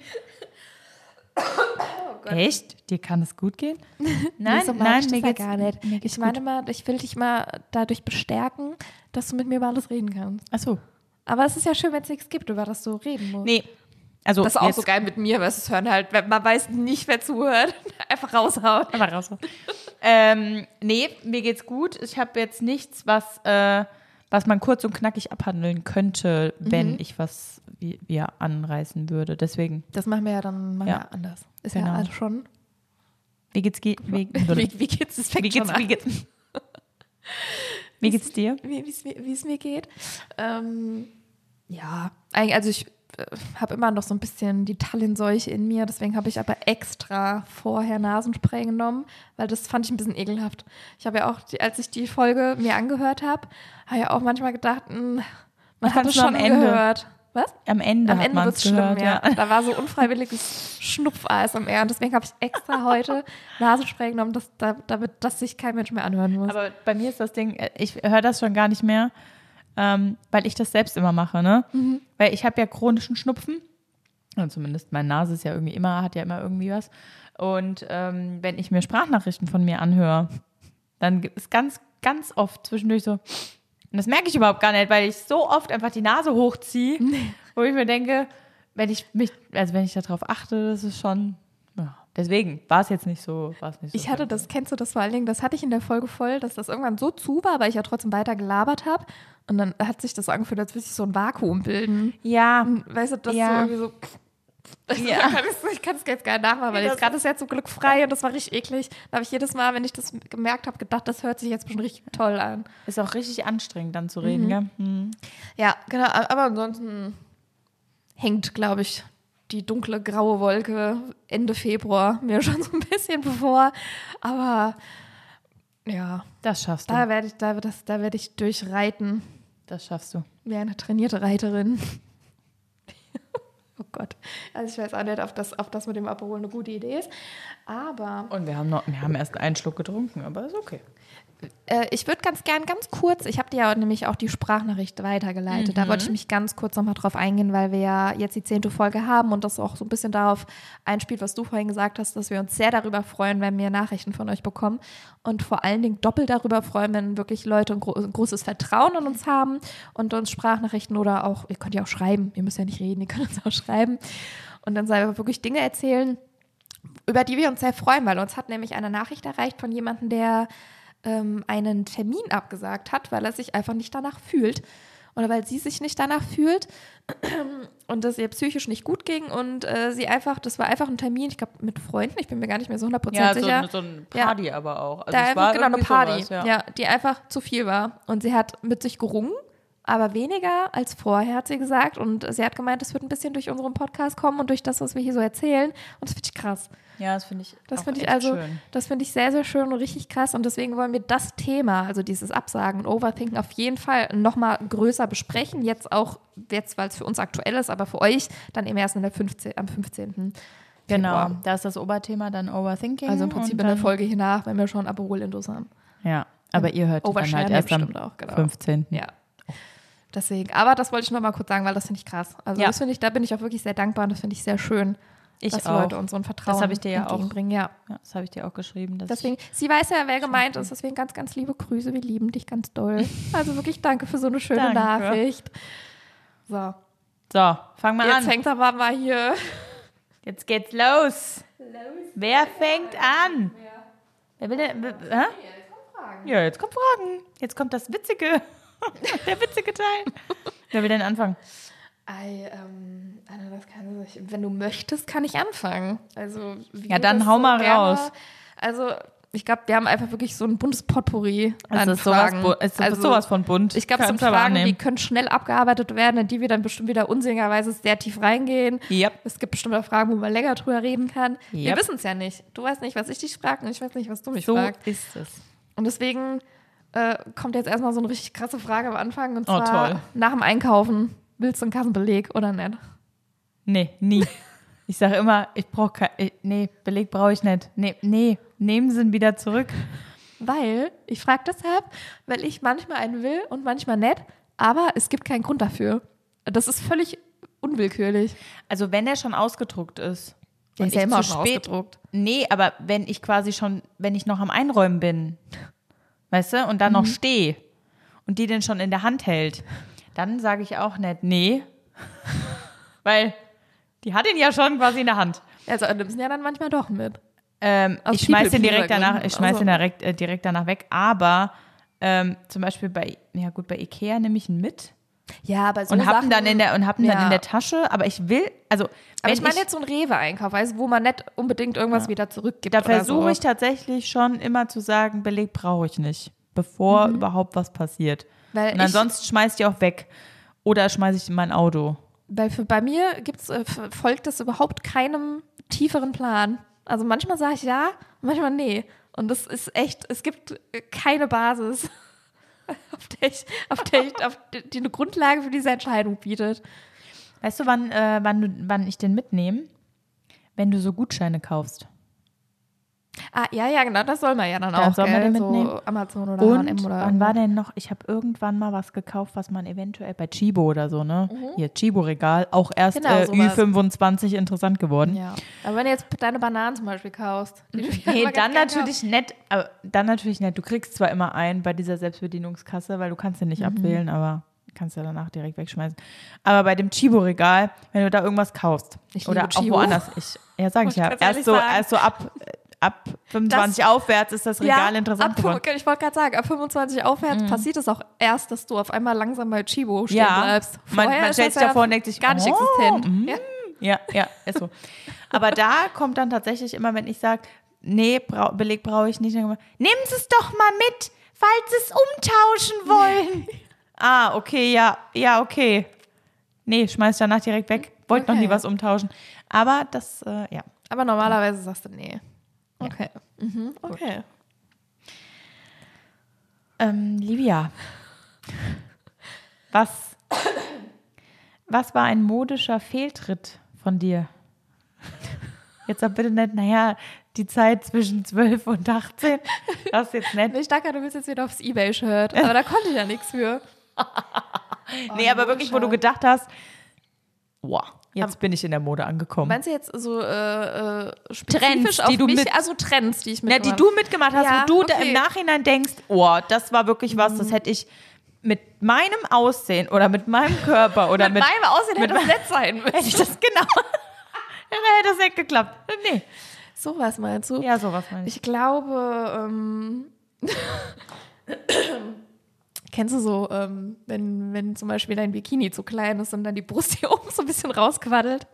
Echt? Dir kann es gut gehen? Nein, Nee, so nein, ich das mir ja geht's gar nicht. Geht's Ich meine mal, ich will dich mal dadurch bestärken, dass du mit mir über alles reden kannst. Ach so. Aber es ist ja schön, wenn es nichts gibt, über das du reden musst. Nee. Also Das ist auch so geil mit mir, weil es hören halt, wenn man weiß nicht, wer zuhört, einfach raushauen. Einfach raus. ähm, nee, mir geht's gut. Ich habe jetzt nichts, was, äh, was man kurz und knackig abhandeln könnte, wenn ich was wie, wir anreißen würde. Deswegen, Das machen wir ja dann mal Ja. anders. Ist Genau. ja alles schon. wie geht's ge wie, Wie, wie geht's? Das fängt wie geht's, schon wie an. geht's, wie geht's dir? wie wie es mir, wie es mir geht. Ähm, ja, eigentlich, also ich äh, habe immer noch so ein bisschen die Tallenseuche in mir, deswegen habe ich aber extra vorher Nasenspray genommen, weil das fand ich ein bisschen ekelhaft. Ich habe ja auch, die, als ich die Folge mir angehört habe, habe ich auch manchmal gedacht, mh, man Ich hat es schon am Ende. gehört. Was? Am Ende Am Ende man wird es schlimm, gehört, ja. ja. Da war so unfreiwilliges Schnupfeis am Ehr. Und deswegen habe ich extra heute Nasenspray genommen, dass, da, damit das sich kein Mensch mehr anhören muss. Aber bei mir ist das Ding, äh, ich höre das schon gar nicht mehr, ähm, weil ich das selbst immer mache, ne? Weil ich habe ja chronischen Schnupfen. Und zumindest meine Nase ist ja irgendwie immer, hat ja immer irgendwie was. Und ähm, wenn ich mir Sprachnachrichten von mir anhöre, dann gibt es ganz, ganz oft zwischendurch so, und das merke ich überhaupt gar nicht, weil ich so oft einfach die Nase hochziehe, wo ich mir denke, wenn ich mich, also wenn ich darauf achte, das ist schon, deswegen war es jetzt nicht so, war es nicht so. Ich hatte das, kennst du das vor allen Dingen, das hatte ich in der Folge voll, dass das irgendwann so zu war, weil ich ja trotzdem weiter gelabert habe. Und dann hat sich das so angefühlt, als würde sich so ein Vakuum bilden. Ja, Und Weißt du, das Ja. so irgendwie so. Ja. kann ich's- ich kann es jetzt gar nicht nachmachen, weil jetzt gerade ist ja zum Glück frei und das war richtig eklig. Da habe ich jedes Mal, wenn ich das gemerkt habe, gedacht, das hört sich jetzt bestimmt richtig toll an. Ist auch richtig anstrengend, dann zu reden, gell? Hm. Ja, genau. Aber ansonsten hängt, glaube ich, die dunkle graue Wolke Ende Februar mir schon so ein bisschen bevor. Aber ja, Das schaffst du. da werde ich, da, das, da werde ich durchreiten Das schaffst du. wie eine trainierte Reiterin. oh Gott. Also ich weiß auch nicht, ob das, ob das mit dem Aperol eine gute Idee ist. Aber Und wir haben noch, wir haben erst einen Schluck getrunken, aber ist okay. Äh, ich würde ganz gern ganz kurz, ich habe dir ja nämlich auch die Sprachnachricht weitergeleitet. Da wollte ich mich ganz kurz nochmal drauf eingehen, weil wir ja jetzt die zehnte Folge haben und das auch so ein bisschen darauf einspielt, was du vorhin gesagt hast, dass wir uns sehr darüber freuen, wenn wir Nachrichten von euch bekommen. Und vor allen Dingen doppelt darüber freuen, wenn wirklich Leute ein, gro ein großes Vertrauen in uns haben und uns Sprachnachrichten oder auch, ihr könnt ja auch schreiben, ihr müsst ja nicht reden, ihr könnt uns auch schreiben. Und dann wir wirklich Dinge erzählen, über die wir uns sehr freuen, weil uns hat nämlich eine Nachricht erreicht von jemandem, der ähm, einen Termin abgesagt hat, weil er sich einfach nicht danach fühlt. Oder weil sie sich nicht danach fühlt und es ihr psychisch nicht gut ging und äh, sie einfach, das war einfach ein Termin, ich glaube mit Freunden, ich bin mir gar nicht mehr so 100% Ja, so, sicher. eine- so ein Ja. Party aber auch. Also da es einfach war genau eine Party, sowas, ja. die einfach zu viel war. Und sie hat mit sich gerungen, aber weniger als vorher, hat sie gesagt. Und sie hat gemeint, das wird ein bisschen durch unseren Podcast kommen und durch das, was wir hier so erzählen. Und das finde ich krass. Ja, das finde ich. Das finde ich also, schön. das finde ich sehr, sehr schön und richtig krass. Und deswegen wollen wir das Thema, also dieses Absagen und Overthinken, auf jeden Fall nochmal größer besprechen. Jetzt auch, jetzt, weil es für uns aktuell ist, aber für euch dann eben erst in der 15, am 15. Genau, da ist das Oberthema dann Overthinking. Also im Prinzip in der Folge hier nach, wenn wir schon Aperol-Indos haben. Ja, aber ihr hört dann halt ja erst am auch, genau. 15. Ja. Deswegen, aber das wollte ich noch mal kurz sagen, weil das finde ich krass. Also Ja. das finde ich, da bin ich auch wirklich sehr dankbar und das finde ich sehr schön, Ich dass auch. Leute uns so ein Vertrauen Das habe ich dir ja auch-. Ja. Ja, das habe ich dir auch geschrieben. Deswegen, sie weiß ja, wer gemeint ist. Deswegen ganz, ganz liebe Grüße. Wir lieben dich ganz doll. Also wirklich danke für so eine schöne Danke. Nachricht. So, so, fang mal jetzt an. fängt aber mal hier. Jetzt geht's los. Wer fängt an? Wer will denn? Hä? Ja, jetzt kommt Fragen. Jetzt kommt das Witzige. Der witzige Teil. Wer will denn anfangen? Ei, ähm, Anna, das kann ich, wenn du möchtest, kann ich anfangen. Also, Ja, dann hau mal gerne- raus. Also, ich glaube, wir haben einfach wirklich so ein buntes Potpourri Es an sowas, Fragen. bu- es ist also, sowas von bunt. Ich glaube, es sind Fragen, die können schnell abgearbeitet werden, in die wir dann bestimmt wieder unsinnigerweise sehr tief reingehen. Yep. Es gibt bestimmt auch Fragen, wo man länger drüber reden kann. Wir Yep. wissen es ja nicht. Du weißt nicht, was ich dich frage und ich weiß nicht, was du mich So fragst. ist es. Und deswegen äh, kommt jetzt erstmal so eine richtig krasse Frage am Anfang. Und Oh, zwar toll. nach dem Einkaufen. Willst du einen Kassenbeleg oder nicht? Nee, nie. Ich sage immer, ich brauche kein. Nee, Beleg brauche ich nicht. Nee, nee, nehmen Sie ihn wieder zurück. Weil, ich frage deshalb, weil ich manchmal einen will und manchmal nicht, aber es gibt keinen Grund dafür. Das ist völlig unwillkürlich. Also, wenn er schon ausgedruckt ist. Der ist ja immer schon spät- ausgedruckt. Nee, aber wenn ich quasi schon, wenn ich noch am Einräumen bin, weißt du, und dann Mhm. noch stehe und die den schon in der Hand hält, dann sage ich auch nicht, nee. Weil die hat ihn ja schon quasi in der Hand. Also nimmst ihn ja dann manchmal doch mit. Ähm, ich schmeiß den direkt danach, ich schmeiß Also. den direkt, äh, direkt danach weg, aber ähm, zum Beispiel bei, ja gut, bei Ikea nehme ich ihn mit Ja, aber so und hab ihn dann in der und hab ihn dann Ja. in der Tasche, aber ich will, also Aber wenn ich meine jetzt so ein Rewe-Einkauf, weißt, wo man nicht unbedingt irgendwas wieder zurückgibt. Da versuche so. ich tatsächlich schon immer zu sagen, Beleg brauche ich nicht, bevor Mhm. überhaupt was passiert. Weil Und ansonsten schmeiß ich die auch weg. Oder schmeiße ich in mein Auto. Weil für, bei mir gibt's, äh, folgt das überhaupt keinem tieferen Plan. Also manchmal sage ich ja, manchmal nee. Und das ist echt, es gibt keine Basis, auf der ich, auf der ich, auf die, eine Grundlage für diese Entscheidung bietet. Weißt du, wann, äh, wann, du, wann ich den mitnehme? Wenn du so Gutscheine kaufst. Ah, ja, ja, genau, das soll man ja dann auch, soll man den so mitnehmen? Amazon oder Und H&M oder wann war denn noch? Ich habe irgendwann mal was gekauft, was man eventuell bei Chibo oder so, ne? Hier, Chibo-Regal, auch erst Mhm. Genau, äh, sowas. Ü25 interessant geworden. Ja. Aber wenn du jetzt deine Bananen zum Beispiel kaufst. ja Nee, dann natürlich nett, aber dann natürlich nett. Du kriegst zwar immer einen bei dieser Selbstbedienungskasse, weil du kannst den nicht Mhm. abwählen, aber kannst ja danach direkt wegschmeißen. Aber bei dem Chibo-Regal, wenn du da irgendwas kaufst oder liebe auch Chibo. woanders, ich, ja, sag ich ja, erst so, erst so ab, ab 25 aufwärts ist das Regal interessant ab, geworden. Ich wollte gerade sagen, ab 25 aufwärts passiert es auch erst, dass du auf einmal langsam bei Chibo stehen Ja, bleibst. man, Vorher man stellt das sich ja davor und denkt sich, gar nicht oh, existent. mhm. Ja. Ja, ja, ist so. Aber da kommt dann tatsächlich immer, wenn ich sage, nee, brau Beleg brauche ich nicht, nehmen Sie es doch mal mit, falls Sie es umtauschen wollen. ah, okay, ja, ja, okay. Nee, schmeiß danach direkt weg. Wollte noch Okay. nie was umtauschen. Aber das, äh, ja. Aber normalerweise sagst du nee. Okay. Mhm, okay. Ähm, Livia, was, was war ein modischer Fehltritt von dir? Jetzt sag bitte nicht, naja, die Zeit zwischen 12 und 18. Das ist jetzt nett. Ich dachte, du willst jetzt wieder aufs Ebay-Shirt, aber da konnte ich ja nichts für. nee, aber wirklich, wo du gedacht hast, wow, jetzt bin ich in der Mode angekommen. Meinst du jetzt so äh, äh, spezifisch Trends, auf die du mich, mit- also Trends, die ich Ja, mitgemacht die du mitgemacht hast, Ja, wo du okay. Mhm. im Nachhinein denkst, oh, das war wirklich was, das hätte ich mit meinem Aussehen oder mit meinem Körper oder mit, mit, meinem Aussehen mit hätte das nett sein müssen. hätte ich das genau. Dann hätte das nicht geklappt. Nee. Sowas meinst du? Ja, sowas meine ich. Ich glaube, ähm, kennst du so, ähm, wenn, wenn zum Beispiel dein Bikini zu klein ist und dann die Brust hier oben so ein bisschen rausquaddelt?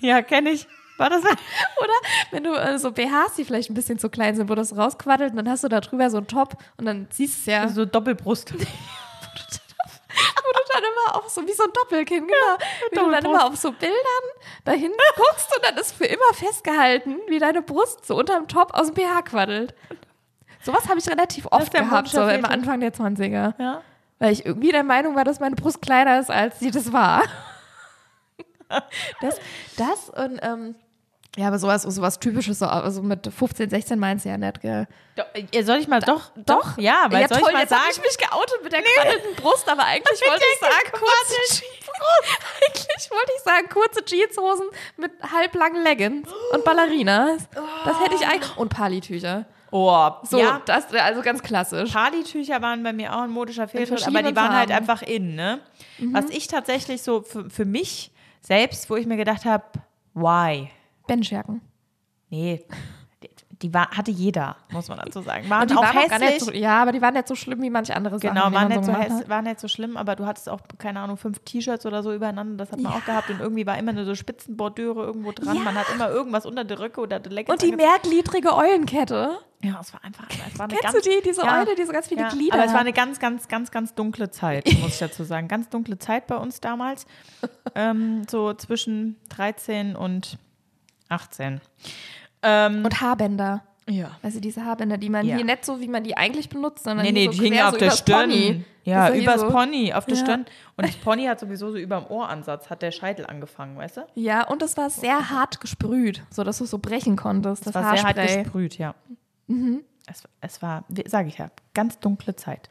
Ja, kenne ich. War das? Oder wenn du äh, so BHs, die vielleicht ein bisschen zu klein sind, wo das rausquaddelt und dann hast du da drüber so einen Top und dann siehst du es ja, So Doppelbrust. wo du dann immer immer auf so, wie so ein Doppelkinn, genau. wie du dann immer auf so Bildern dahin guckst und dann ist für immer festgehalten, wie deine Brust so unterm Top aus dem BH quaddelt. Sowas habe ich relativ oft gehabt, so im. Anfang der 20er. Ja. Weil ich irgendwie der Meinung war, dass meine Brust kleiner ist, als sie das war. Das, das und, ähm, ja, aber sowas, sowas Typisches, so also mit 15, 16 meinst du ja nicht, gell? Doch, äh, soll ich mal doch, doch, ja, weil ja, soll toll, ich mal jetzt sagen, ich mich geoutet mit der quaddelnden Brust, aber eigentlich wollte ich sagen, kurze Eigentlich wollte ich sagen, kurze Jeanshosen mit halblangen Leggings und Ballerinas. Das hätte ich eigentlich. Und Palitücher. Oh, So, ja, das also ganz klassisch. Partytücher waren bei mir auch ein modischer Fehltritt, aber die waren halt Farben. einfach in, ne? Was ich tatsächlich so für, für mich selbst, wo ich mir gedacht habe, why? Benchjacken. Nee, die, war, hatte jeder, muss man dazu sagen. Waren Und die auch waren auch gar nicht hässlich. so, ja, aber die waren nicht so schlimm wie manche andere Sachen. Genau, die war man nicht, so häss, hat. war nicht so schlimm, aber du hattest auch, keine Ahnung, fünf T-Shirts oder so übereinander, das hat man auch gehabt und irgendwie war immer nur so Spitzenbordeure irgendwo dran. Ja. Man hat immer irgendwas unter der Röcke oder der Leggings Und die mehrgliedrige Eulenkette. Ja, es war einfach, es war eine Kennst ganz, du die, diese ja, Eule, die so ganz viele ja, Glieder Aber es war eine ganz, ganz, ganz, ganz dunkle Zeit, muss ich dazu sagen. Ganz dunkle Zeit bei uns damals. ähm, so zwischen 13 und 18. Ähm, Und Haarbänder. ja. Also diese Haarbänder, die man Ja. hier nicht so, wie man die eigentlich benutzt, sondern Nee, nee, hier die so hingen auf so der Stirn. Pony. Ja, übers so. Pony, auf der Ja. Stirn. Und das Pony hat sowieso so über dem Ohransatz, hat der Scheitel angefangen, weißt du? Ja, und das war sehr hart gesprüht, sodass du es so brechen konntest. Das, Das war sehr hart Haarspray. gesprüht, ja. Es, es war, sage ich ja, ganz dunkle Zeit.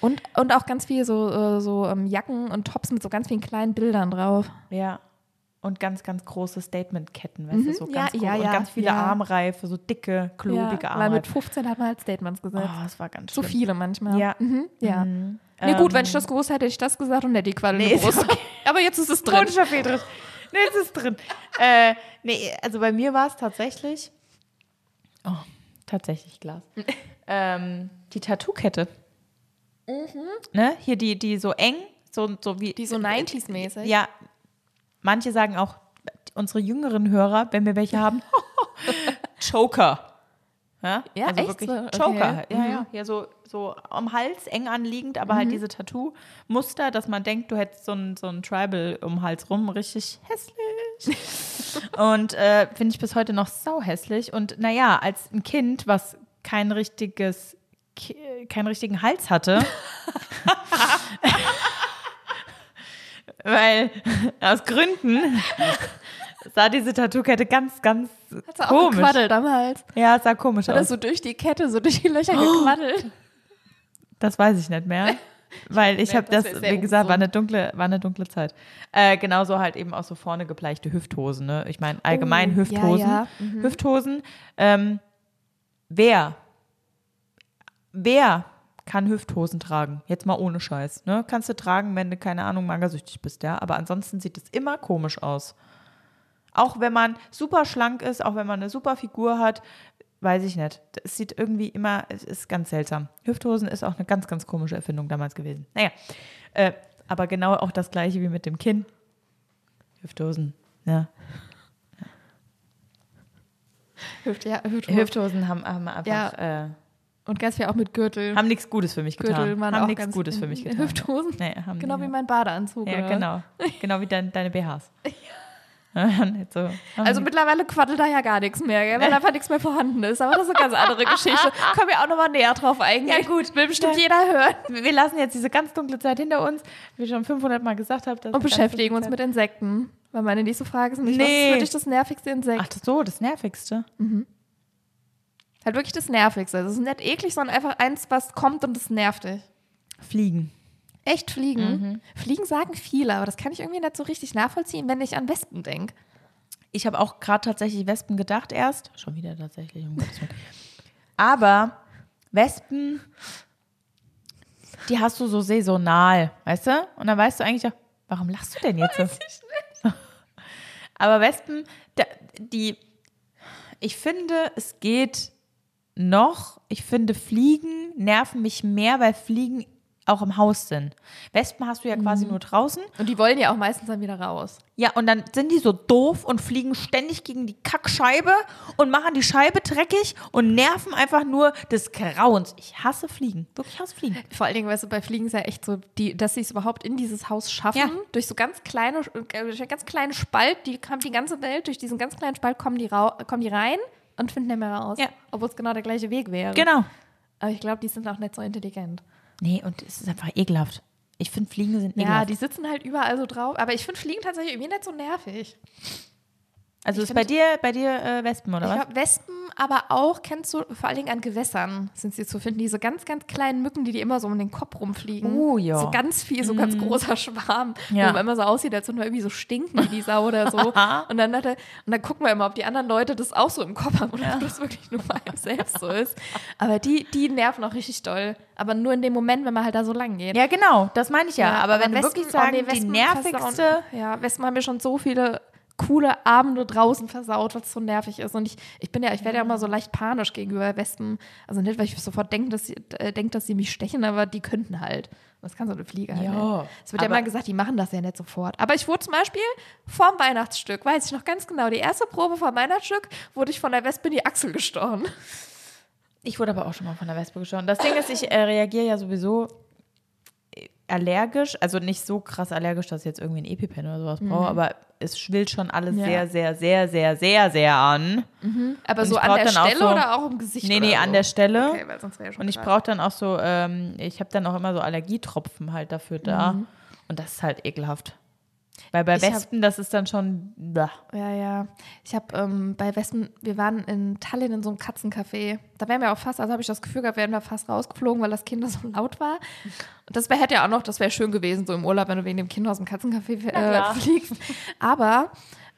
Und, und auch ganz viel so, äh, so ähm, Jacken und Tops mit so ganz vielen kleinen Bildern drauf. Ja. Und ganz, ganz große Statementketten, weißt du, so Mhm. Ja, ganz groß. ja, Und ja, ganz viele. Armreife, so dicke, klobige ja, weil mit Armreife. 15 hat man halt Statements gesetzt. Oh, das war ganz Zu schlimm. viele manchmal. Ja. Mhm, ja. Mhm. Nee, gut, wenn Ähm, ich das gewusst hätte, hätte ich das gesagt und hätte die quaddelnde Nee, Brust. okay. Aber jetzt ist es drin. Fehltritt. Nee, es ist drin. äh, nee, also bei mir war es tatsächlich. Oh, tatsächlich Glas. ähm, die Tattoo-Kette. Ne? Hier die, die so eng, so, so wie. Die so 90s-mäßig. Ja, manche sagen auch, unsere jüngeren Hörer, wenn wir welche haben, Choker. Ja, Ja, also echt wirklich so? Okay. Choker. Ja, Mhm. ja, ja, so, so am Hals eng anliegend, aber halt diese Tattoo-Muster, dass man denkt, du hättest so ein, so ein Tribal um den Hals rum, richtig hässlich. Und äh, finde ich bis heute noch sau hässlich. Und naja, als ein Kind, was kein richtiges, keinen richtigen Hals hatte, weil aus Gründen sah diese Tattoo-Kette ganz, ganz Hat sie auch komisch. gequaddelt am Hals. Ja, es sah komisch Hat aus. so durch die Kette, so durch die Löcher gequaddelt. Das weiß ich nicht mehr. Weil ich habe das das, wie gesagt, war eine dunkle, war eine dunkle Zeit. Äh, genauso halt eben auch so vorne gebleichte Hüfthosen. Ne? Ich meine, allgemein Oh, Hüfthosen. ja, ja. Mhm. Hüfthosen. Ähm, wer? Wer kann Hüfthosen tragen? Jetzt mal ohne Scheiß. Ne? Kannst du tragen, wenn du, keine Ahnung, magersüchtig bist, ja. Aber ansonsten sieht es immer komisch aus. Auch wenn man super schlank ist, auch wenn man eine super Figur hat, weiß ich nicht. Es sieht irgendwie immer, es ist ganz seltsam. Hüfthosen ist auch eine ganz, ganz komische Erfindung damals gewesen. Naja, äh, aber genau auch das gleiche wie mit dem Kinn. Hüfthosen, ja. Hüft, ja, Hüft, Hüfthosen haben, haben einfach, äh, Und ganz viel auch mit Gürtel. haben nichts Gutes für mich Gürtel getan. waren haben auch nichts Gutes für mich getan. Hüfthosen. Nee, haben Genau die, wie mein Badeanzug. Ja, oder? genau. Genau wie dein, deine BHs. So. Also mittlerweile quaddelt da ja gar nichts mehr, gell? weil einfach nichts mehr vorhanden ist. Aber das ist eine ganz andere Geschichte. Können wir auch nochmal näher drauf eingehen. Ja, gut. Will bestimmt Ja. jeder hören. wir lassen jetzt diese ganz dunkle Zeit hinter uns, wie ich schon 500 Mal gesagt habe. Und beschäftigen uns mit Insekten. Weil meine nächste Frage ist nämlich, was Nee. ist für dich das nervigste Insekt? Ach so, das Nervigste. Halt wirklich das Nervigste. Es ist nicht eklig, sondern einfach eins, was kommt und das nervt dich. Fliegen. Echt Fliegen? Mhm. Fliegen sagen viele, aber das kann ich irgendwie nicht so richtig nachvollziehen, wenn ich an Wespen denke. Ich habe auch gerade tatsächlich Wespen gedacht erst. Schon wieder tatsächlich, um Gottes Willen. Aber Wespen, die hast du so saisonal, weißt du? Und dann weißt du eigentlich auch, warum lachst du denn jetzt? Weiß ich nicht. Aber Wespen, die, ich finde, es geht noch. Ich finde, Fliegen nerven mich mehr, weil Fliegen auch im Haus sind. Wespen hast du ja quasi Mhm. nur draußen. Und die wollen ja auch meistens dann wieder raus. Ja, und dann sind die so doof und fliegen ständig gegen die Kackscheibe und machen die Scheibe dreckig und nerven einfach nur des Grauens. Ich hasse Fliegen. Wirklich hasse Fliegen. Vor allen Dingen, weißt du, bei Fliegen ist ja echt so, die, dass sie es überhaupt in dieses Haus schaffen. Ja. Durch so ganz kleine, äh, durch einen ganz kleinen Spalt, die haben die ganze Welt, durch diesen ganz kleinen Spalt kommen die, kommen die rein und finden nicht mehr raus. Ja. Obwohl es genau der gleiche Weg wäre. Genau. Aber ich glaube, die sind auch nicht so intelligent. Nee, und es ist einfach ekelhaft. Ich finde, Fliegen sind Ja, ekelhaft. die sitzen halt überall so drauf. Aber ich finde Fliegen tatsächlich irgendwie nicht so nervig. Also ich ist bei dir, bei dir äh, Wespen, oder Ich was? glaube, Wespen, aber auch, kennst du, vor allen Dingen an Gewässern sind sie zu finden. Diese ganz, ganz kleinen Mücken, die dir immer so um den Kopf rumfliegen. Oh, ja. So ganz viel, so ganz großer Schwarm. Ja. Wo man immer so aussieht, als würden wir irgendwie so stinken wie die Sau oder so. und, dann hat er, und dann gucken wir immer, ob die anderen Leute das auch so im Kopf haben oder ob das wirklich nur bei einem selbst so ist. Aber die, die nerven auch richtig doll. Aber nur in dem Moment, wenn man halt da so lang geht. Ja, genau, das meine ich ja. aber, wenn du Wespen- wirklich oh sagen, nee, die Wespen nervigste. versauen- Ja, Wespen haben mir schon so viele coole Abende draußen versaut, was so nervig ist. Und ich, ich bin ja, ich werde ja immer so leicht panisch gegenüber Wespen. Also nicht, weil ich sofort denke, dass sie, äh, denk, dass sie mich stechen, aber die könnten halt. Das kann so eine Fliege halt. Ja. Es wird ja immer gesagt, die machen das ja nicht sofort. Aber ich wurde zum Beispiel vorm Weihnachtsstück, weiß ich noch ganz genau, die erste Probe vom Weihnachtsstück, wurde ich von der Wespe in die Achsel gestochen. Ich wurde aber auch schon mal von der Wespe gestochen. Das Ding ist, ich äh, reagiere ja sowieso allergisch, also nicht so krass allergisch, dass ich jetzt irgendwie ein EpiPen oder sowas brauche, aber es schwillt schon alles Ja. sehr, sehr, sehr, sehr, sehr, sehr an. Aber Und so an der Stelle so- oder auch im Gesicht? Nee, nee, so? an der Stelle. Okay, weil sonst wäre ja schon Und ich brauche dann auch so, ähm, ich habe dann auch immer so Allergietropfen halt dafür da. Und das ist halt ekelhaft. Weil bei Ich hab- Wespen, das ist dann schon. Blah. Ja, ja. Ich habe ähm, bei Wespen, wir waren in Tallinn in so einem Katzencafé. Da wären wir auch fast, also habe ich das Gefühl gehabt, wären wir fast rausgeflogen, weil das Kind da so laut war. Und das wär, hätte ja auch noch, das wäre schön gewesen, so im Urlaub, wenn du wegen dem Kind aus dem Katzencafé äh, fliegst. Aber,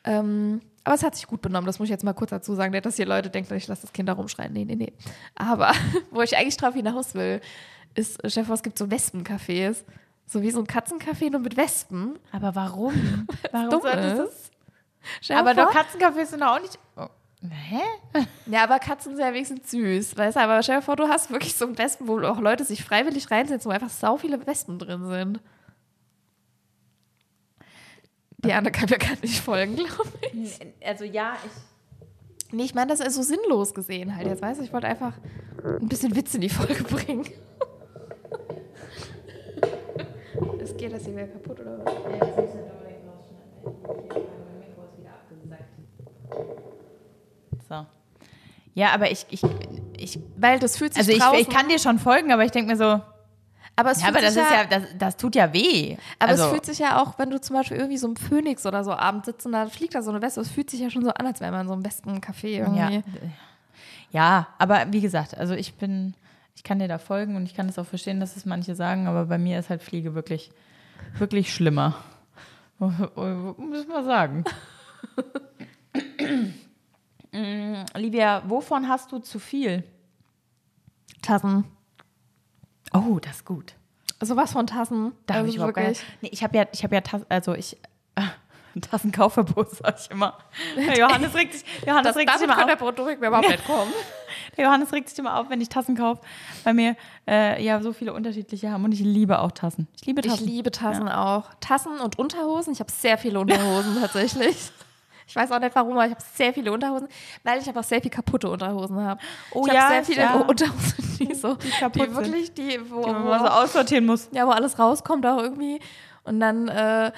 ähm, aber es hat sich gut benommen, das muss ich jetzt mal kurz dazu sagen, nicht, dass hier Leute denken, ich lasse das Kind da rumschreien. Nee, nee, nee. Aber, wo ich eigentlich drauf hinaus will, ist, Chef, es gibt so Wespencafés. So wie so ein Katzencafé, nur mit Wespen. Aber warum? Warum ist. Dir Aber doch Katzencafés sind auch nicht. Oh. Hä? Ja, aber Katzen sind ja wenigstens süß. Weißt du, aber stell dir vor, du hast wirklich so ein Wespen, wo auch Leute sich freiwillig reinsetzen, wo einfach sau viele Wespen drin sind. Die Anne kann mir gar nicht folgen, glaube ich. Also ja, ich. Nee, ich meine, das ist so sinnlos gesehen halt. Jetzt weißt du, ich wollte einfach ein bisschen Witz in die Folge bringen. Es geht das hier wieder kaputt, oder was? So. Ja, aber ich, ich, ich Weil das fühlt sich also ich, ich kann dir schon folgen, aber ich denke mir so, aber es ja, fühlt aber das sich ist ja, das, das tut ja weh. Aber also, es fühlt sich ja auch, wenn du zum Beispiel irgendwie so im Phönix oder so abends sitzt und da fliegt da so eine Wespe, es fühlt sich ja schon so an, als wäre man in so einem Wespencafé irgendwie. ja, ja, aber wie gesagt, also ich bin, ich kann dir da folgen und ich kann das auch verstehen, dass es manche sagen, aber bei mir ist halt Fliege wirklich, wirklich schlimmer. Muss man sagen. Mm, Livia, wovon hast du zu viel? Tassen. Oh, das ist gut. Sowas von Tassen. Da habe Also ich überhaupt gar wirklich. nicht. Nee, ich habe ja, ich habe ja Tas also ich Tassenkaufverbot, sag ich immer. Der Johannes regt sich, Johannes Das, regt sich immer kann der auf. Produkt mir überhaupt nicht kommen. Der Johannes regt sich immer auf, wenn ich Tassen kaufe, weil mir äh, ja so viele unterschiedliche haben und ich liebe auch Tassen. Ich liebe Ich Tassen. liebe Tassen auch. Tassen und Unterhosen. Ich habe sehr viele Unterhosen tatsächlich. Ich weiß auch nicht warum, aber ich habe sehr viele Unterhosen, weil ich aber auch sehr viel kaputte Unterhosen habe. Oh ich ja, habe sehr viele ja. Unterhosen, die so, die, kaputt sind. wirklich, die, wo, die man so aussortieren muss. ja, wo alles rauskommt auch irgendwie. Und dann, äh,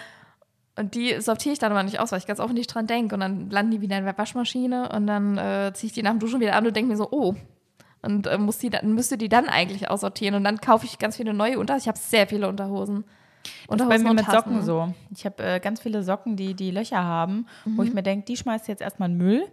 und die sortiere ich dann aber nicht aus, weil ich ganz offen nicht dran denke. Und dann landen die wieder in der Waschmaschine und dann äh, ziehe ich die nach dem Duschen wieder an und denke mir so, oh. Und äh, muss die dann, müsste die dann eigentlich aussortieren. Und dann kaufe ich ganz viele neue Unterhosen. Ich habe sehr viele Unterhosen. Das ist bei Unterhosen mir mit Tassen. Socken so. Ich habe äh, ganz viele Socken, die die Löcher haben, wo Mhm. ich mir denke, die schmeißt jetzt erstmal in Müll.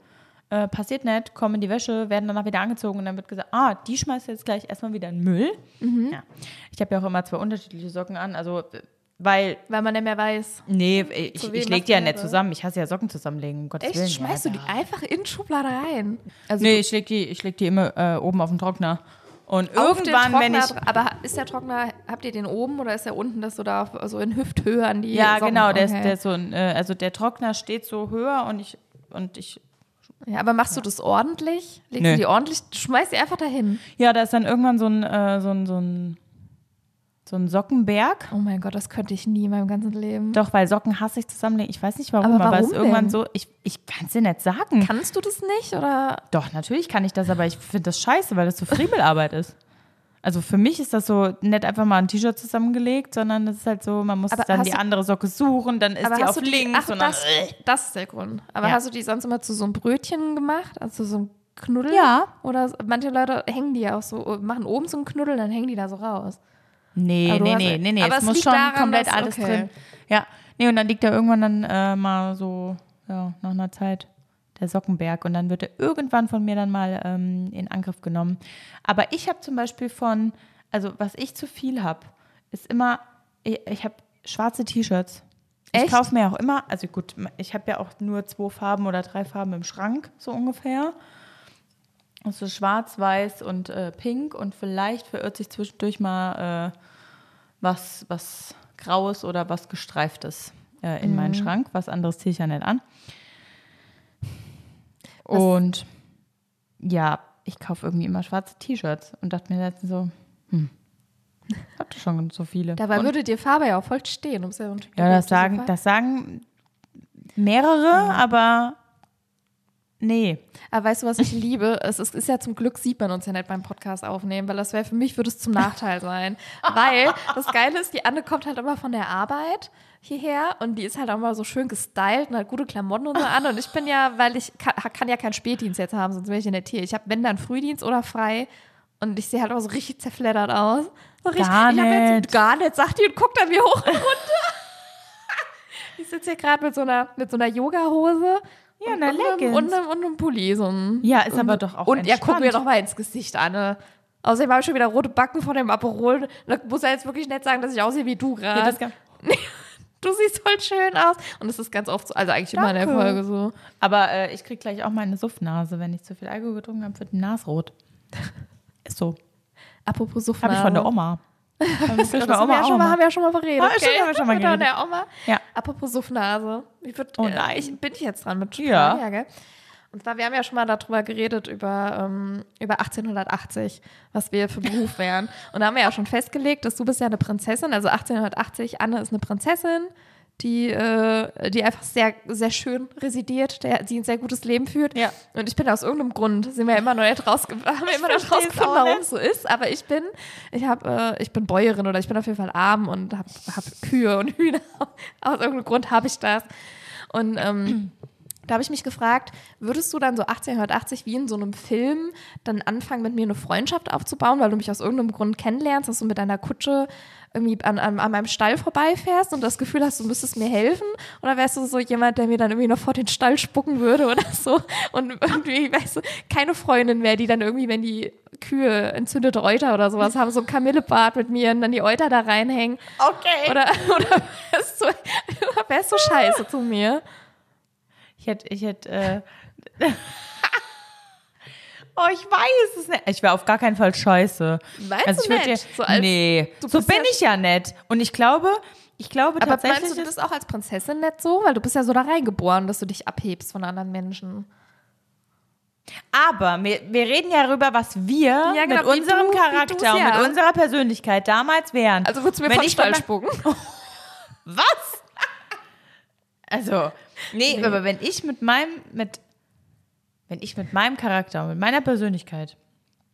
Äh, passiert nicht, kommen in die Wäsche, werden danach wieder angezogen und dann wird gesagt, ah, die schmeißt jetzt gleich erstmal wieder in Müll. Mhm. Ja. Ich habe ja auch immer zwei unterschiedliche Socken an, also äh, weil, Weil man nicht mehr weiß. nee, ich, ich wem lege die ja nicht zusammen. Ich hasse ja Socken zusammenlegen, um Gottes Echt? Willen. Schmeißt ja, du da- die einfach in die Schublade rein? Also Nee, ich lege die, ich leg die immer äh, oben auf den Trockner. Und irgendwann, wenn Trockner ich. dr- Aber ist der Trockner, habt ihr den oben oder ist der unten, dass du da auf, so in Hüfthöhe an die Ja, Socken- genau, der, okay. ist, der ist so ein, äh, also der Trockner steht so höher und ich und ich Ja, aber machst du das ordentlich? Legst Nö. du die ordentlich? Du schmeißt die einfach dahin. Ja, da ist dann irgendwann so ein, äh, so ein, so ein, so einen Sockenberg. Oh mein Gott, das könnte ich nie in meinem ganzen Leben. Doch, weil Socken hasse ich zusammenlegen. Ich weiß nicht warum, Aber aber, es warum ist irgendwann so, ich, ich kann es dir nicht sagen. Kannst du das nicht oder? Doch, natürlich kann ich das, aber ich finde das scheiße, weil das so Friemelarbeit ist. Also für mich ist das so nicht einfach mal ein T-Shirt zusammengelegt, sondern es ist halt so, man muss Aber dann die du- andere Socke suchen, dann ist die auf die, links ach, und dann. das, das ist der Grund. Aber Ja. hast du die sonst immer zu so einem Brötchen gemacht? Also so einem Knuddel? Ja. Oder manche Leute hängen die ja auch so, machen oben so einen Knuddel, dann hängen die da so raus. Nee, nee, nee, nee, nee. aber es es muss schon daran, komplett dass- alles okay. drin. Ja, nee, und dann liegt da irgendwann dann äh, mal so, ja, nach einer Zeit der Sockenberg und dann wird er irgendwann von mir dann mal ähm, in Angriff genommen. Aber ich habe zum Beispiel von, also was ich zu viel habe, ist immer, ich, ich habe schwarze T-Shirts. Ich Echt? kaufe mir auch immer, also gut, ich habe ja auch nur zwei Farben oder drei Farben im Schrank, so ungefähr. Also schwarz, weiß und äh, pink und vielleicht verirrt sich zwischendurch mal äh, was, was Graues oder was Gestreiftes äh, in meinen Schrank. Was anderes ziehe ich ja nicht an. Und ja, ich kaufe irgendwie immer schwarze T-Shirts und dachte mir letztens so, hm, habt ihr schon so viele? Dabei und, würde dir Farbe ja auch voll stehen. Um ja, ja, das sagen, das sagen mehrere, aber nee. Aber weißt du, was ich liebe? Es ist, ist ja zum Glück, sieht man uns ja nicht beim Podcast aufnehmen, weil das wäre für mich, würde es zum Nachteil sein. weil das Geile ist, die Anne kommt halt immer von der Arbeit hierher und die ist halt auch immer so schön gestylt und hat gute Klamotten und so an. Und ich bin ja, weil ich kann, kann ja keinen Spätdienst jetzt haben, sonst wäre ich ja nicht hier. Ich habe, wenn dann Frühdienst oder frei und ich sehe halt auch so richtig zerfleddert aus. So richtig, Gar ich hab Jetzt, nicht. gar nicht, sagt die und guckt an mir hoch und runter. ich sitze hier gerade mit so einer, mit so einer Yoga-Hose. Ja, und, und, einem- Leggings. und, einem- und einem Pulli. So ein, Ja, ist und, aber doch auch Und ja, guck mir doch mal ins Gesicht, Anne. Außerdem habe ich schon wieder rote Backen von dem Aperol. Da muss er jetzt wirklich nicht sagen, dass ich aussehe wie du Ja, gerade. kann- du siehst voll schön aus. Und das ist ganz oft so, also eigentlich immer in der Danke. Folge so. aber äh, ich kriege gleich auch meine Suffnase, wenn ich zu viel Alkohol getrunken habe, wird die Nase rot. Ist so. Apropos Suffnase. Habe ich von der Oma. Das haben wir, ja schon mal, haben wir ja schon mal beredet. Ah, stimmt, haben wir schon mal Mit geredet. der Oma. Ja. Apropos Suffnase. Ich würd, Oh äh, nein. Ich, bin ich jetzt dran mit Ja. Fragen, gell? Und zwar, wir haben ja schon mal darüber geredet, über, ähm, über 1880, was wir für Beruf wären. Und da haben wir ja schon festgelegt, dass du bist ja eine Prinzessin, also 1880, Anne ist eine Prinzessin, die, äh, die einfach sehr, sehr schön residiert, der, die ein sehr gutes Leben führt. Ja. Und ich bin aus irgendeinem Grund, sind wir immer noch nicht rausge haben wir immer noch versteh's rausgefunden, warum nicht. es so ist. Aber ich bin, ich habe, äh, ich bin Bäuerin oder ich bin auf jeden Fall arm und habe hab Kühe und Hühner. Aus irgendeinem Grund habe ich das. Und ähm, da habe ich mich gefragt, würdest du dann so 1880 wie in so einem Film dann anfangen, mit mir eine Freundschaft aufzubauen, weil du mich aus irgendeinem Grund kennenlernst, dass du mit deiner Kutsche irgendwie an, an, an meinem Stall vorbeifährst und das Gefühl hast, du müsstest mir helfen? Oder wärst du so jemand, der mir dann irgendwie noch vor den Stall spucken würde oder so und irgendwie, weißt du, keine Freundin mehr, die dann irgendwie, wenn die Kühe entzündete Euter oder sowas haben, so ein Kamillebad mit mir und dann die Euter da reinhängen? Okay. Oder, oder wärst, du, oder wärst du scheiße zu mir? Ich hätte, ich hätte, äh, Oh, ich weiß es nicht. Ich wäre auf gar keinen Fall scheiße. Meinst also du ich würd nicht? Dir, So nee, du so bin ja- ich ja nicht. Und ich glaube, ich glaube Aber tatsächlich. meinst du das auch als Prinzessin nicht so? Weil du bist ja so da reingeboren, dass du dich abhebst von anderen Menschen. aber wir, wir reden ja darüber, was wir Ja, genau, mit unserem du- Charakter und ja. mit unserer Persönlichkeit damals wären. Also würdest du mir Wenn von Stall spucken? Was? Also, nee, aber wenn ich mit meinem, mit, wenn ich mit meinem Charakter mit meiner Persönlichkeit.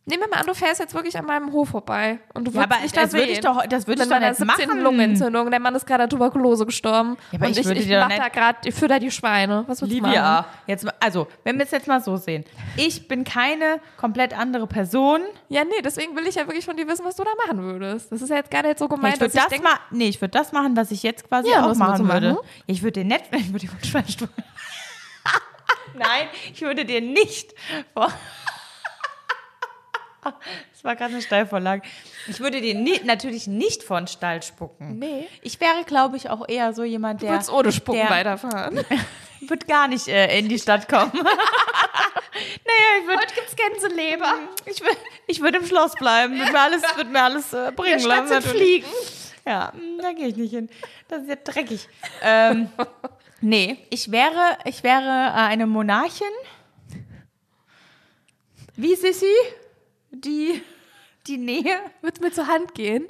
Nehmen wir mal an, du fährst jetzt wirklich an meinem Hof vorbei und du Ja, würdest aber mich das da würde sehen. ich doch, das würde ich doch nicht 17. machen. Lungenentzündung. Der Mann ist gerade an Tuberkulose gestorben. Ja, aber und ich ich, würde ich mach da gerade, ich fütter die Schweine. Was willst du machen? Livia, jetzt, mal- also, wenn wir es jetzt mal so sehen. Ich bin keine komplett andere Person. Ja, nee, deswegen will ich ja wirklich von dir wissen, was du da machen würdest. Das ist ja jetzt gar nicht so gemeint, ich würde dass das denk- ma nee, ich würde das machen, was ich jetzt quasi Ja, auch machen würde. machen? Ja, ich würde dir nicht, ich würde dir von Schwein. Nein, ich würde dir nicht vor. Das war gerade eine Steilvorlage. Ich würde dir ni natürlich nicht von Stall spucken. Nee. Ich wäre, glaube ich, auch eher so jemand, Du der. würdest ohne Spucken der, weiterfahren. wird gar nicht äh, in die Stadt kommen. naja, ich würde Heute gibt's Gänseleber. ich würd, ich würd im Schloss bleiben. Wird mir alles, wird mir alles äh, bringen. Statt lassen. Fliegen. Ja, mm, da gehe ich nicht hin. Das ist ja dreckig. ähm, nee, ich wäre, ich wäre äh, eine Monarchin. Wie Sissi? Die, die Nähe. Würdest mir zur Hand gehen?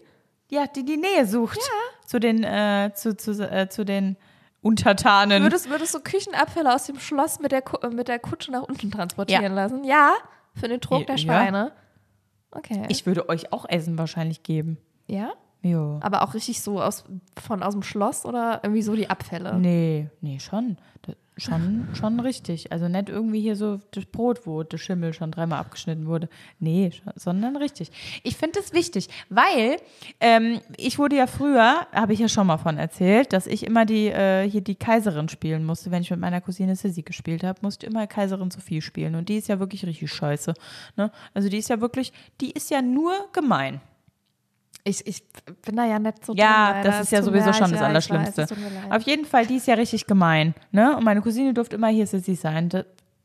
Ja, die die Nähe sucht. Zu den, äh, zu, zu, äh, zu den Untertanen. Würdest, würdest du Küchenabfälle aus dem Schloss mit der, äh, mit der Kutsche nach unten transportieren Ja. lassen? Ja, für den Trog der Ja. Schweine. Okay. ich würde euch auch Essen wahrscheinlich geben. ja? Jo. Aber auch richtig so aus, von aus dem Schloss oder irgendwie so die Abfälle? Nee, nee, schon. Das- Schon, schon richtig. Also nicht irgendwie hier so das Brot, wo der Schimmel schon dreimal abgeschnitten wurde. Nee, sondern richtig. Ich finde das wichtig, weil ähm, ich wurde ja früher, habe ich ja schon mal von erzählt, dass ich immer die äh, hier die Kaiserin spielen musste. Wenn ich mit meiner Cousine Sissy gespielt habe, musste immer Kaiserin Sophie spielen. Und die ist ja wirklich richtig scheiße. Ne? Also die ist ja wirklich, die ist ja nur gemein. Ich, ich bin da ja nicht so Ja, drin, das ist ja sowieso schon das Allerschlimmste. weiß. Auf jeden Fall, die ist ja richtig gemein. Ne? Und meine Cousine durfte immer hier Sissy sein.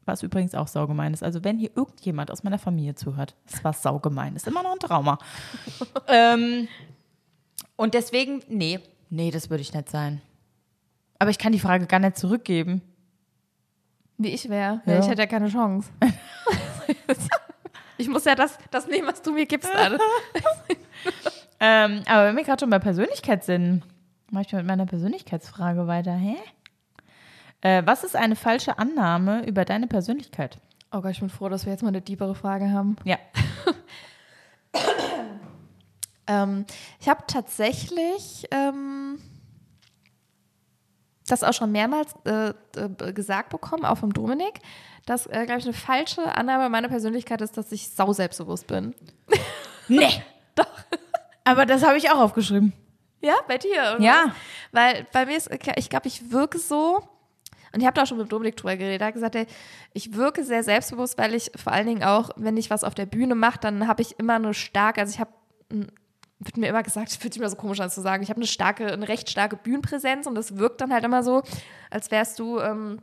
Was übrigens auch saugemein ist. Also wenn hier irgendjemand aus meiner Familie zuhört, das war saugemein. Ist immer noch ein Trauma. ähm, und deswegen, nee, nee, das würde ich nicht sein. Aber ich kann die Frage gar nicht zurückgeben. Wie ich wäre. Ja. Ich hätte ja keine Chance. ich muss ja das, das nehmen, was du mir gibst. Ähm, aber wenn wir gerade schon bei Persönlichkeit sind, mache ich mit meiner Persönlichkeitsfrage weiter. Hä? Äh, was ist eine falsche Annahme über deine Persönlichkeit? Oh Gott, ich bin froh, dass wir jetzt mal eine tiefere Frage haben. Ja. Ähm, ich habe tatsächlich ähm, das auch schon mehrmals äh, äh, gesagt bekommen, auch vom Dominik, dass, äh, glaube ich, eine falsche Annahme meiner Persönlichkeit ist, dass ich sau selbstbewusst bin. Nee. Doch. Aber das habe ich auch aufgeschrieben. Ja, bei dir? oder Ja. Weil bei mir ist, ich glaube, ich wirke so, und ich habe da auch schon mit Dominik drüber geredet, er hat gesagt, ey, ich wirke sehr selbstbewusst, weil ich vor allen Dingen auch, wenn ich was auf der Bühne mache, dann habe ich immer eine starke, also ich habe, wird mir immer gesagt, fühlt sich immer so komisch an zu sagen, ich habe eine starke, eine recht starke Bühnenpräsenz und das wirkt dann halt immer so, als wärst du, ähm,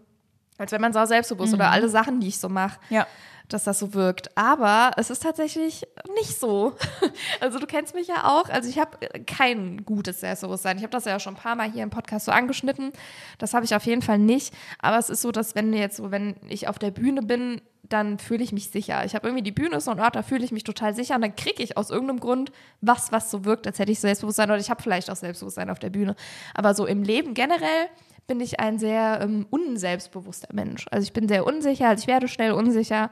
als wäre man sau selbstbewusst oder alle Sachen, die ich so mache Ja. dass das so wirkt. Aber es ist tatsächlich nicht so. Also du kennst mich ja auch. Also ich habe kein gutes Selbstbewusstsein. Ich habe das ja schon ein paar Mal hier im Podcast so angeschnitten. Das habe ich auf jeden Fall nicht. Aber es ist so, dass wenn jetzt so, wenn ich auf der Bühne bin, dann fühle ich mich sicher. Ich habe irgendwie die Bühne ist so ein Ort, da fühle ich mich total sicher und dann kriege ich aus irgendeinem Grund was, was so wirkt, als hätte ich Selbstbewusstsein oder ich habe vielleicht auch Selbstbewusstsein auf der Bühne. Aber so im Leben generell bin ich ein sehr ähm, unselbstbewusster Mensch. Also ich bin sehr unsicher, also ich werde schnell unsicher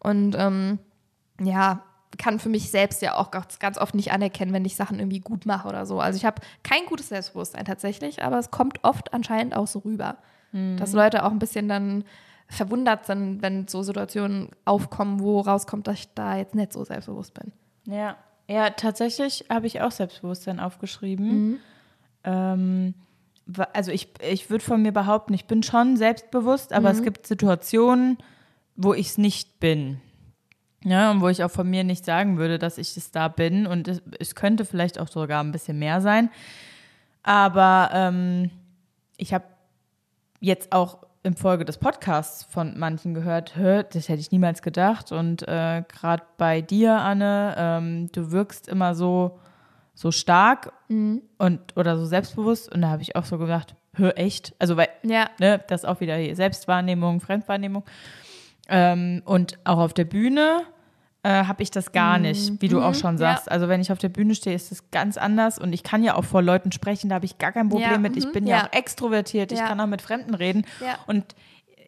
und ähm, ja, kann für mich selbst ja auch ganz, oft nicht anerkennen, wenn ich Sachen irgendwie gut mache oder so. Also ich habe kein gutes Selbstbewusstsein tatsächlich, aber es kommt oft anscheinend auch so rüber, dass Leute auch ein bisschen dann verwundert sind, wenn so Situationen aufkommen, wo rauskommt, dass ich da jetzt nicht so selbstbewusst bin. Ja. Ja, tatsächlich habe ich auch Selbstbewusstsein aufgeschrieben. Ähm, wa- also ich, ich würde von mir behaupten, ich bin schon selbstbewusst, aber es gibt Situationen, wo ich es nicht bin. Ja, und wo ich auch von mir nicht sagen würde, dass ich es da bin. Und es, es könnte vielleicht auch sogar ein bisschen mehr sein. Aber ähm, ich habe jetzt auch im Folge des Podcasts von manchen gehört, "Hä, das hätte ich niemals gedacht. Und äh, gerade bei dir, Anne, ähm, du wirkst immer so, so stark und oder so selbstbewusst. Und da habe ich auch so gedacht, hör echt. Also weil, Ja. ne, das ist auch wieder hier Selbstwahrnehmung, Fremdwahrnehmung. Ähm, und auch auf der Bühne äh, habe ich das gar nicht, wie du auch schon ja. sagst. Also wenn ich auf der Bühne stehe, ist das ganz anders und ich kann ja auch vor Leuten sprechen, da habe ich gar kein Problem Ja, mit. Ich mhm, bin ja, ja. auch extrovertiert, ich Ja. kann auch mit Fremden reden. Ja. Und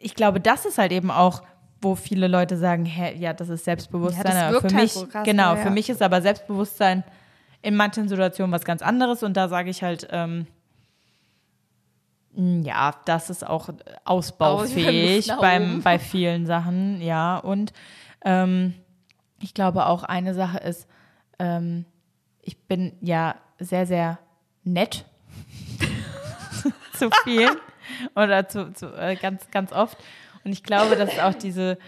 ich glaube, das ist halt eben auch, wo viele Leute sagen, hä, ja, das ist Selbstbewusstsein. Ja, das wirkt für halt mich, so krass, genau, ja, für ja. mich ist aber Selbstbewusstsein in manchen Situationen was ganz anderes und da sage ich halt, ähm, mh, ja, das ist auch ausbaufähig beim, bei vielen Sachen, ja. Und ähm, ich glaube auch eine Sache ist, ähm, ich bin ja sehr, sehr nett zu vielen oder zu, zu äh, ganz, ganz oft. Und ich glaube, dass auch diese,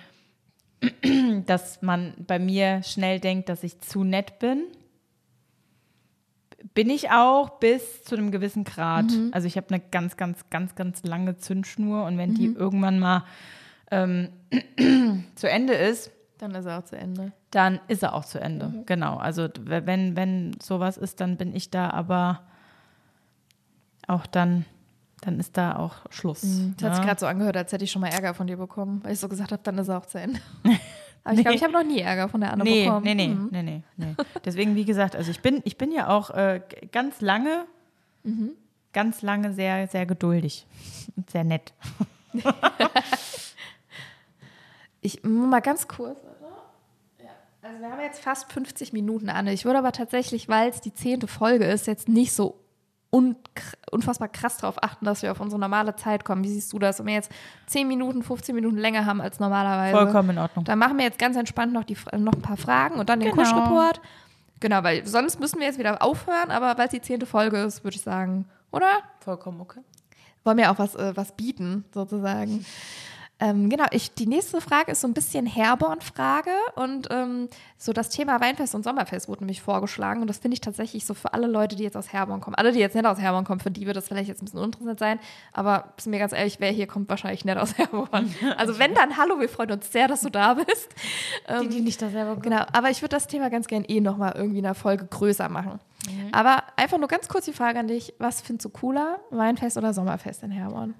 dass man bei mir schnell denkt, dass ich zu nett bin. Bin ich auch bis zu einem gewissen Grad. Also ich habe eine ganz, ganz, ganz, ganz lange Zündschnur und wenn die irgendwann mal ähm, zu Ende ist, Dann ist er auch zu Ende. dann ist er auch zu Ende. Genau. Also wenn, wenn sowas ist, dann bin ich da, aber auch dann, dann ist da auch Schluss. Das hat sich ja. gerade so angehört, als hätte ich schon mal Ärger von dir bekommen, weil ich so gesagt habe, dann ist er auch zu Ende. Aber ich glaube, ich habe noch nie Ärger von der Anne Nee, bekommen. nee, nee, Mhm. nee, nee, nee. Deswegen, wie gesagt, also ich bin, ich bin ja auch äh, ganz lange, Mhm. ganz lange sehr, sehr geduldig und sehr nett. Ich mal ganz kurz. Also wir haben jetzt fast 50 Minuten, Anne. Ich würde aber tatsächlich, weil es die zehnte Folge ist, jetzt nicht so un unfassbar krass darauf achten, dass wir auf unsere normale Zeit kommen. Wie siehst du das? Wenn wir jetzt 10 Minuten, 15 Minuten länger haben als normalerweise. Vollkommen in Ordnung. Dann machen wir jetzt ganz entspannt noch, die, noch ein paar Fragen und dann den Genau. Kuschreport. Genau, weil sonst müssen wir jetzt wieder aufhören, aber weil es die zehnte Folge ist, würde ich sagen, oder? Vollkommen okay. wollen wir auch was, äh, was bieten, sozusagen. Ähm, genau, ich, die nächste Frage ist so ein bisschen Herborn-Frage und ähm, so das Thema Weinfest und Sommerfest wurde nämlich vorgeschlagen und das finde ich tatsächlich so für alle Leute, die jetzt aus Herborn kommen. Alle, die jetzt nicht aus Herborn kommen, für die wird das vielleicht jetzt ein bisschen uninteressant sein, aber sind mir ganz ehrlich, wer hier kommt, wahrscheinlich nicht aus Herborn. Also wenn, dann hallo, wir freuen uns sehr, dass du da bist. Ähm, Die, die nicht da selber Genau, aber ich würde das Thema ganz gern eh nochmal irgendwie in einer Folge größer machen. Aber einfach nur ganz kurz die Frage an dich, was findest du cooler, Weinfest oder Sommerfest in Herborn?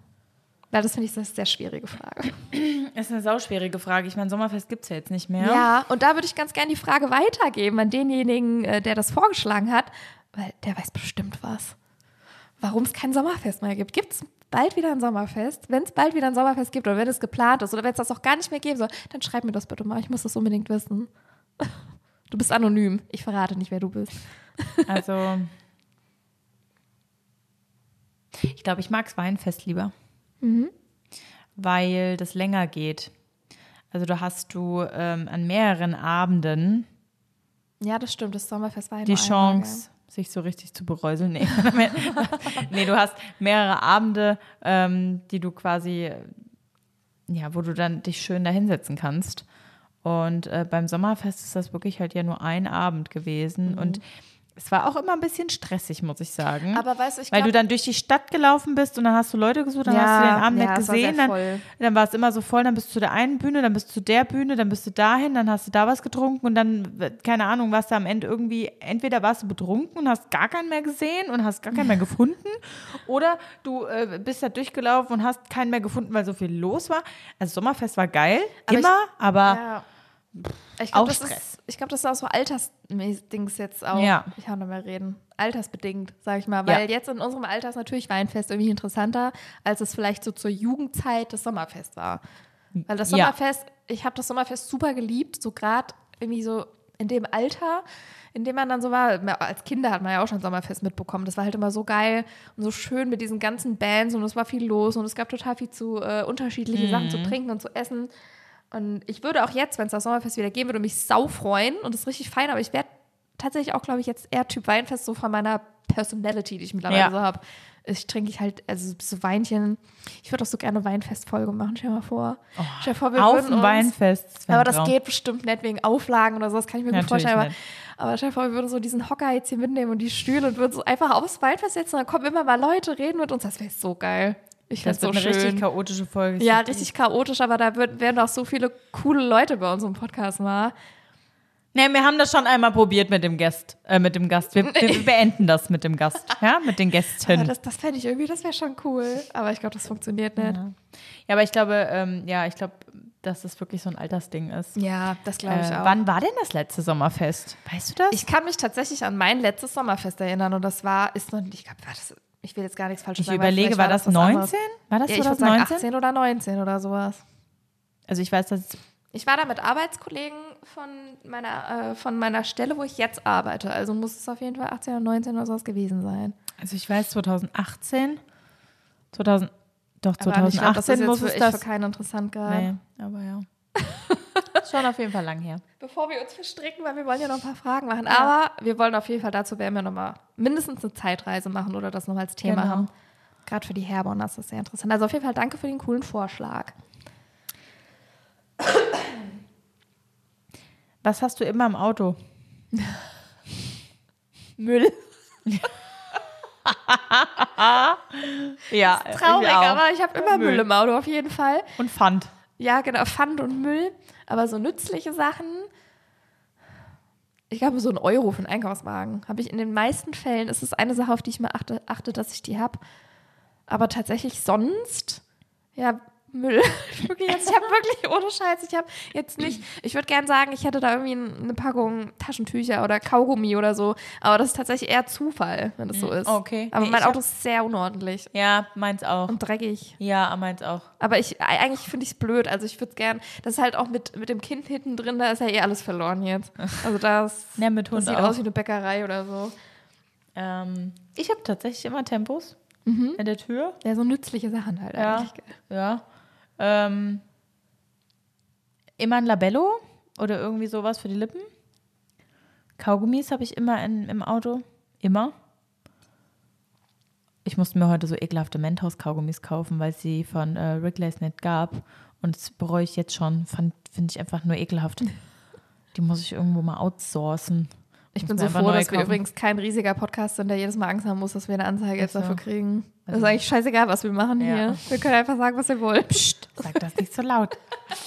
Weil das finde ich eine sehr schwierige Frage. ist eine sauschwierige Frage. Ich meine, Sommerfest gibt es ja jetzt nicht mehr. Ja, und da würde ich ganz gern die Frage weitergeben an denjenigen, äh, der das vorgeschlagen hat, weil der weiß bestimmt was. Warum es kein Sommerfest mehr gibt. Gibt es bald wieder ein Sommerfest? Wenn es bald wieder ein Sommerfest gibt oder wenn es geplant ist oder wenn es das auch gar nicht mehr geben soll, dann schreib mir das bitte mal. Ich muss das unbedingt wissen. Du bist anonym. Ich verrate nicht, wer du bist. Also, ich glaube, ich mag das Weinfest lieber. Mhm. Weil das länger geht. Also, da hast du ähm, an mehreren Abenden Ja, das stimmt. Das Sommerfest war ja die nur einmal, Chance, sich so richtig zu beräuseln. Nee, nee du hast mehrere Abende, ähm, die du quasi, ja, wo du dann dich schön da hinsetzen kannst. Und äh, beim Sommerfest ist das wirklich halt ja nur ein Abend gewesen. Und es war auch immer ein bisschen stressig, muss ich sagen. Aber weißt du, ich Weil du glaub- dann durch die Stadt gelaufen bist und dann hast du Leute gesucht, dann Ja, hast du den Abend ja, nicht es war gesehen, dann, dann war es immer so voll, dann bist du zu der einen Bühne, dann bist du zu der Bühne, dann bist du dahin, dann hast du da was getrunken und dann, keine Ahnung, warst du am Ende irgendwie, entweder warst du betrunken und hast gar keinen mehr gesehen und hast gar keinen mehr gefunden oder du äh, bist da durchgelaufen und hast keinen mehr gefunden, weil so viel los war. Also Sommerfest war geil, Aber ich- immer, aber Ja. Ich Auch glaube, das, Stress. ist- ich glaub, das ist auch so Altersdings jetzt auch. Ja. Ich kann nicht mehr reden. Altersbedingt, sag ich mal. Weil Ja. jetzt in unserem Alter ist natürlich Weinfest irgendwie interessanter, als es vielleicht so zur Jugendzeit das Sommerfest war. Weil das Ja. Sommerfest, ich habe das Sommerfest super geliebt, so gerade irgendwie so in dem Alter, in dem man dann so war. Als Kinder hat man ja auch schon Sommerfest mitbekommen. Das war halt immer so geil und so schön mit diesen ganzen Bands und es war viel los und es gab total viel zu äh, unterschiedliche Sachen zu trinken und zu essen. Und ich würde auch jetzt, wenn es das Sommerfest wieder geben würde, mich sau freuen und das ist richtig fein, aber ich werde tatsächlich auch, glaube ich, jetzt eher Typ Weinfest, so von meiner Personality, die ich mittlerweile Ja. so habe. Ich trinke ich halt, also so Weinchen. Ich würde auch so gerne Weinfestfolge machen, stell mal vor. stell dir vor, wir auf uns, Weinfest. ein aber das Traum. geht bestimmt nicht wegen Auflagen oder so, das kann ich mir gut Natürlich vorstellen. Aber, aber stell dir vor, wir würden so diesen Hocker jetzt hier mitnehmen und die Stühle und würden so einfach aufs Weinfest setzen und dann kommen immer mal Leute, reden mit uns. Das wäre so geil. Ich Das fände wird so eine schön. richtig chaotische Folge. Ja, richtig chaotisch, aber da wird, werden auch so viele coole Leute bei uns im Podcast mal. Nee, wir haben das schon einmal probiert mit dem Gast, äh, mit dem Gast. Wir, wir beenden das mit dem Gast, ja, mit den Aber Gästen. das, das fände ich irgendwie, das wäre schon cool. Aber ich glaube, das funktioniert nicht. Ja. ja, aber ich glaube, ähm, ja, ich glaube, dass das wirklich so ein Altersding ist. Ja, das glaube ich Äh, auch. wann war denn das letzte Sommerfest? Weißt du das? Ich kann mich tatsächlich an mein letztes Sommerfest erinnern und das war, ist noch, ich glaube, war das, ich will jetzt gar nichts Falsches Ich sagen. weil überlege, war das was 19? anderes. War das Ja, ich würde sagen 2019? 18 oder 19 oder sowas. Also ich weiß, dass Ich war da mit Arbeitskollegen von meiner, äh, von meiner Stelle, wo ich jetzt arbeite. Also muss es auf jeden Fall 18 oder 19 oder sowas gewesen sein. also ich weiß 2018, 2000, doch Aber ich glaube, das 2018 ist muss es für, echt das. für keinen interessant gerade. Nee, aber ja. Schon auf jeden Fall lang her. Bevor wir uns verstricken, weil wir wollen ja noch ein paar Fragen machen. Aber wir wollen auf jeden Fall dazu werden wir nochmal mindestens eine Zeitreise machen oder das nochmal als Thema Genau. haben. Gerade für die Herborn, das ist sehr interessant. Also auf jeden Fall danke für den coolen Vorschlag. Was hast du immer im Auto? Müll. Ja, Traurig, aber ich habe immer Müll. Müll. im Auto auf jeden Fall. Und Pfand. Ja, genau, Pfand und Müll. Aber so nützliche Sachen. Ich glaube, so ein Euro für einen Einkaufswagen habe ich in den meisten Fällen. Ist es eine Sache, auf die ich mal achte, achte dass ich die habe. Aber tatsächlich sonst, ja, Müll. wirklich, also ich habe wirklich ohne Scheiß, ich habe jetzt nicht, ich würde gern sagen, ich hätte da irgendwie eine Packung Taschentücher oder Kaugummi oder so, aber das ist tatsächlich eher Zufall, wenn das so ist. okay. Aber Nee, mein ich hab- Auto ist sehr unordentlich Ja, meins auch. und dreckig. Ja, meins auch. Aber ich, eigentlich finde ich es blöd. Also ich würde es gern, das ist halt auch mit, mit dem Kind hinten drin, da ist ja eh alles verloren jetzt. Also das, Ja, mit das Hund sieht auch. aus wie eine Bäckerei oder so. Ähm, ich habe tatsächlich immer Tempos Mhm. in der Tür. Ja, so nützliche Sachen halt Ja. eigentlich. Ja. Ähm, immer ein Labello oder irgendwie sowas für die Lippen. Kaugummis habe ich immer in, im Auto. Immer. Ich musste mir heute so ekelhafte Mentos-Kaugummis kaufen, weil es sie von äh, Wrigley's nicht gab. Und das bereue ich jetzt schon. Finde ich einfach nur ekelhaft. Die muss ich irgendwo mal outsourcen. Ich bin so froh, dass wir kaufen. übrigens kein riesiger Podcast sind, der jedes Mal Angst haben muss, dass wir eine Anzeige jetzt so. dafür kriegen. Das Also- ist eigentlich scheißegal, was wir machen Ja. hier. Wir können einfach sagen, was wir wollen. Psst. Sag das nicht so laut.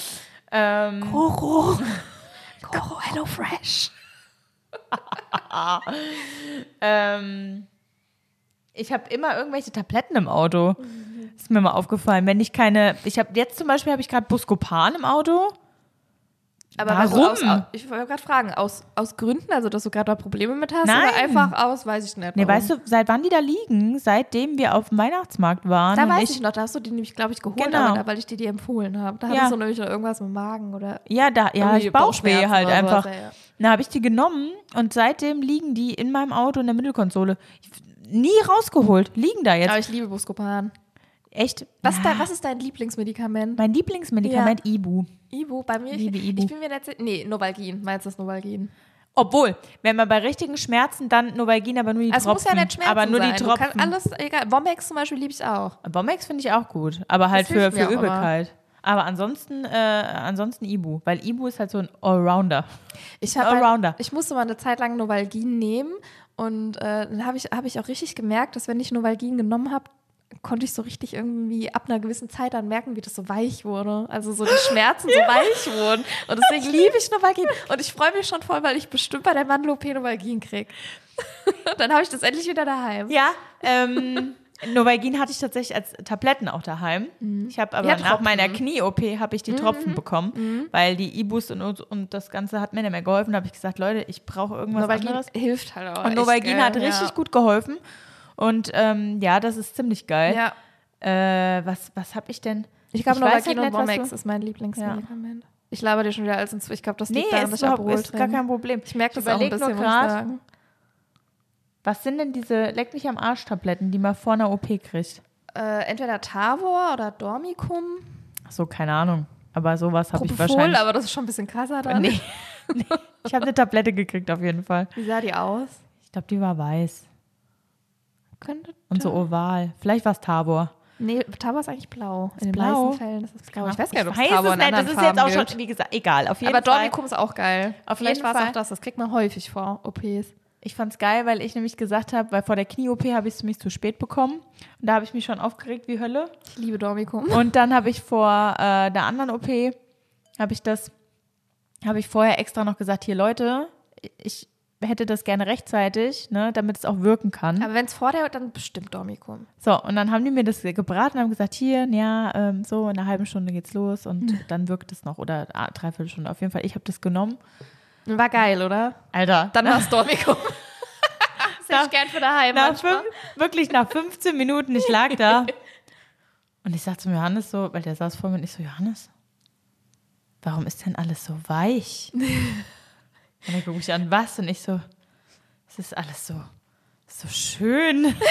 ähm, Koro. Koro Hello Fresh. Ähm, ich habe immer irgendwelche Tabletten im Auto. Ist mir mal aufgefallen. Wenn ich keine, ich habe jetzt zum Beispiel habe ich gerade Buscopan im Auto. Aber Warum? Aus, ich wollte gerade fragen, aus, aus Gründen, also dass du gerade da Probleme mit hast Nein. oder einfach aus, weiß ich nicht. Nee, warum? weißt du, seit wann die da liegen? Seitdem wir auf dem Weihnachtsmarkt waren. Da weiß ich, noch, da hast du die nämlich, glaube ich, geholt, Genau. aber da, weil ich dir die empfohlen habe. Da Ja. hattest du nämlich noch irgendwas mit Magen oder Ja, da, ja, ich Bauchweh halt einfach. sowas, ja, ja. Da habe ich die genommen und seitdem liegen die in meinem Auto in der Mittelkonsole. Ich, nie rausgeholt, liegen da jetzt. Aber ich liebe Buscopan. Echt? Was, Ja. da, was ist dein Lieblingsmedikament? Mein Lieblingsmedikament Ibu. Ibu, bei mir? Liebe ich, Ibu. ich bin mir nicht sicher. Nee, Novalgin. Meinst du das Novalgin? Obwohl, wenn man bei richtigen Schmerzen dann Novalgin, aber nur die Also es muss Tropfen. ja nicht Schmerzen aber nur sein. die Tropfen. alles, egal. Bombex zum Beispiel liebe ich auch. Bombex finde ich auch gut, aber halt für, hilft für auch Übelkeit. Aber ansonsten, äh, ansonsten Ibu, weil Ibu ist halt so ein Allrounder. Ich, hab Allrounder. Halt, ich musste mal eine Zeit lang Novalgin nehmen und äh, dann habe ich, hab ich auch richtig gemerkt, dass wenn ich Novalgin genommen habe, konnte ich so richtig irgendwie ab einer gewissen Zeit dann merken, wie das so weich wurde. Also so die Schmerzen so weich wurden. Und deswegen liebe ich Novalgin. Und ich freue mich schon voll, weil ich bestimmt bei der Mandel-OP Novalgin krieg. dann habe ich das endlich wieder daheim. Ja, ähm, Novalgin hatte ich tatsächlich als Tabletten auch daheim. Ich habe aber Ja, nach Tropfen. meiner Knie-OP habe ich die Tropfen bekommen, weil die Ibus und, und das Ganze hat mir nicht mehr geholfen. Da habe ich gesagt, Leute, ich brauche irgendwas Novalgin anderes. hilft halt auch. Und echt Novalgin geil. hat richtig ja. gut geholfen. Und ähm, ja, das ist ziemlich geil. Ja. Äh, was was habe ich denn? Ich glaube, Novalgin halt und du- ist mein Lieblingsmedikament. Ich laber dir schon wieder alles ins Ich glaube, das Nee, liegt daran, ist, dass ich Alkohol ist gar kein Problem. Ich merke das auch ein bisschen, muss ich sagen. Was sind denn diese Leck mich am Arsch Tabletten, die man vor einer OP kriegt? Äh, entweder Tavor oder Dormicum. Ach so, keine Ahnung. Aber sowas habe ich Propofol, wahrscheinlich. aber das ist schon ein bisschen krasser dann. nee, nee. Ich habe eine Tablette gekriegt auf jeden Fall. Wie sah die aus? Ich glaube, die war weiß Könnte. und so oval. Vielleicht war es Tabor. Nee, Tavor ist eigentlich blau. In den blau? meisten Fällen ist es blau. Ich weiß gar nicht, ob es Tavor es in nicht. Das ist jetzt auch schon, wie gesagt, egal. Auf jeden Aber Fall. Dormicum ist auch geil. Auf Vielleicht jeden war es Fall. auch das. Das kriegt man häufig vor OPs. Ich fand's geil, weil ich nämlich gesagt habe, weil vor der Knie-OP habe ich es nämlich zu spät bekommen. Und da habe ich mich schon aufgeregt wie Hölle. Ich liebe Dormicum. Und dann habe ich vor äh, der anderen OP, habe ich das, habe ich vorher extra noch gesagt, hier Leute, ich hätte das gerne rechtzeitig, ne, damit es auch wirken kann. Aber wenn es vor der, dann bestimmt Dormicum. So, und dann haben die mir das gebraten und haben gesagt, hier, ja, ähm, so in einer halben Stunde geht's los und dann wirkt es noch oder ah, dreiviertel Stunde. Auf jeden Fall, ich habe das genommen. War geil, oder? Alter, Dann war es Dormicum. ich gern für daheim nach fünf, wirklich nach 15 Minuten, ich lag da. Und ich sagte zum Johannes so, weil der saß vor mir und ich so, Johannes, warum ist denn alles so weich? Und er guckt mich an, was? Und ich so, es ist alles so, so schön.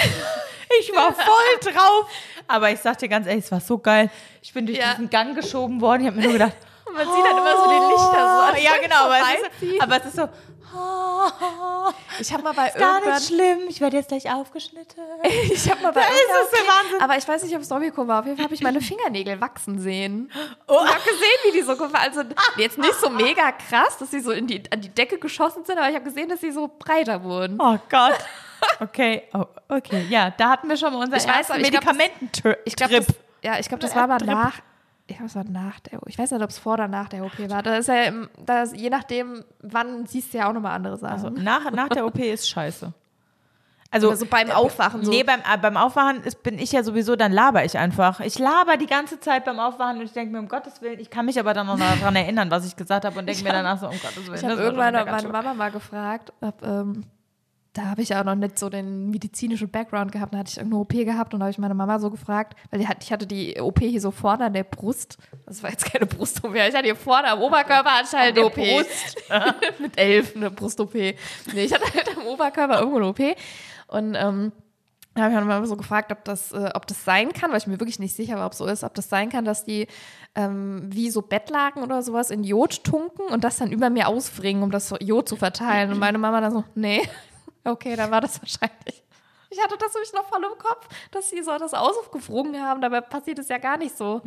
Ich war voll drauf. Aber ich sag dir ganz ehrlich, es war so geil. Ich bin durch Ja. diesen Gang geschoben worden. Ich habe mir nur gedacht, Man sieht dann immer so die Lichter so. an ja genau, aber es, ist, aber es ist so, Ich habe mal bei gar irgendwann nicht schlimm, ich werde jetzt gleich aufgeschnitten. Ich habe mal bei Da ist es Wahnsinn. Aber ich weiß nicht, ob es Dormicum war. Auf jeden Fall habe ich meine Fingernägel wachsen sehen. Oh. Ich habe gesehen, wie die so Also jetzt nicht so mega krass, dass sie so in die, an die Decke geschossen sind, aber ich habe gesehen, dass sie so breiter wurden. Oh Gott. Okay, oh, okay. Ja, da hatten wir schon mal unser Medikamententrip. Ich glaube, ja, ich glaube, das war aber nach. Ich glaube, es war nach der. Ich weiß nicht, ob es vor oder nach der OP war. Da ist ja, im- da ist, je nachdem, wann siehst du ja auch nochmal andere Sachen. also nach, nach der OP ist scheiße. Also Oder so beim Aufwachen so. Nee, beim, äh, beim Aufwachen ist, bin ich ja sowieso, dann laber ich einfach. Ich laber die ganze Zeit beim Aufwachen und ich denke mir, um Gottes Willen, ich kann mich aber dann noch daran erinnern, was ich gesagt habe und denke mir danach so, um Gottes Willen. Ich das habe irgendwann meine Mama mal gefragt, ob, ähm, da habe ich ja auch noch nicht so den medizinischen Background gehabt. Da hatte ich irgendeine OP gehabt und da habe ich meine Mama so gefragt, weil ich hatte die OP hier so vorne an der Brust. Das war jetzt keine Brust-OP, ich hatte hier vorne am Oberkörper halt eine OP. Mit elf eine Brust-OP. Nee, ich hatte halt am Oberkörper irgendwo eine OP. Und ähm, da habe ich meine Mama so gefragt, ob das, äh, ob das sein kann, weil ich mir wirklich nicht sicher war, ob so ist, ob das sein kann, dass die ähm, wie so Bettlaken oder sowas in Jod tunken und das dann über mir ausbringen, um das Jod zu verteilen. Und meine Mama dann so, nee, okay, dann war das wahrscheinlich. Ich hatte das nämlich noch voll im Kopf, dass sie so das ausgefroren haben, dabei passiert es ja gar nicht so.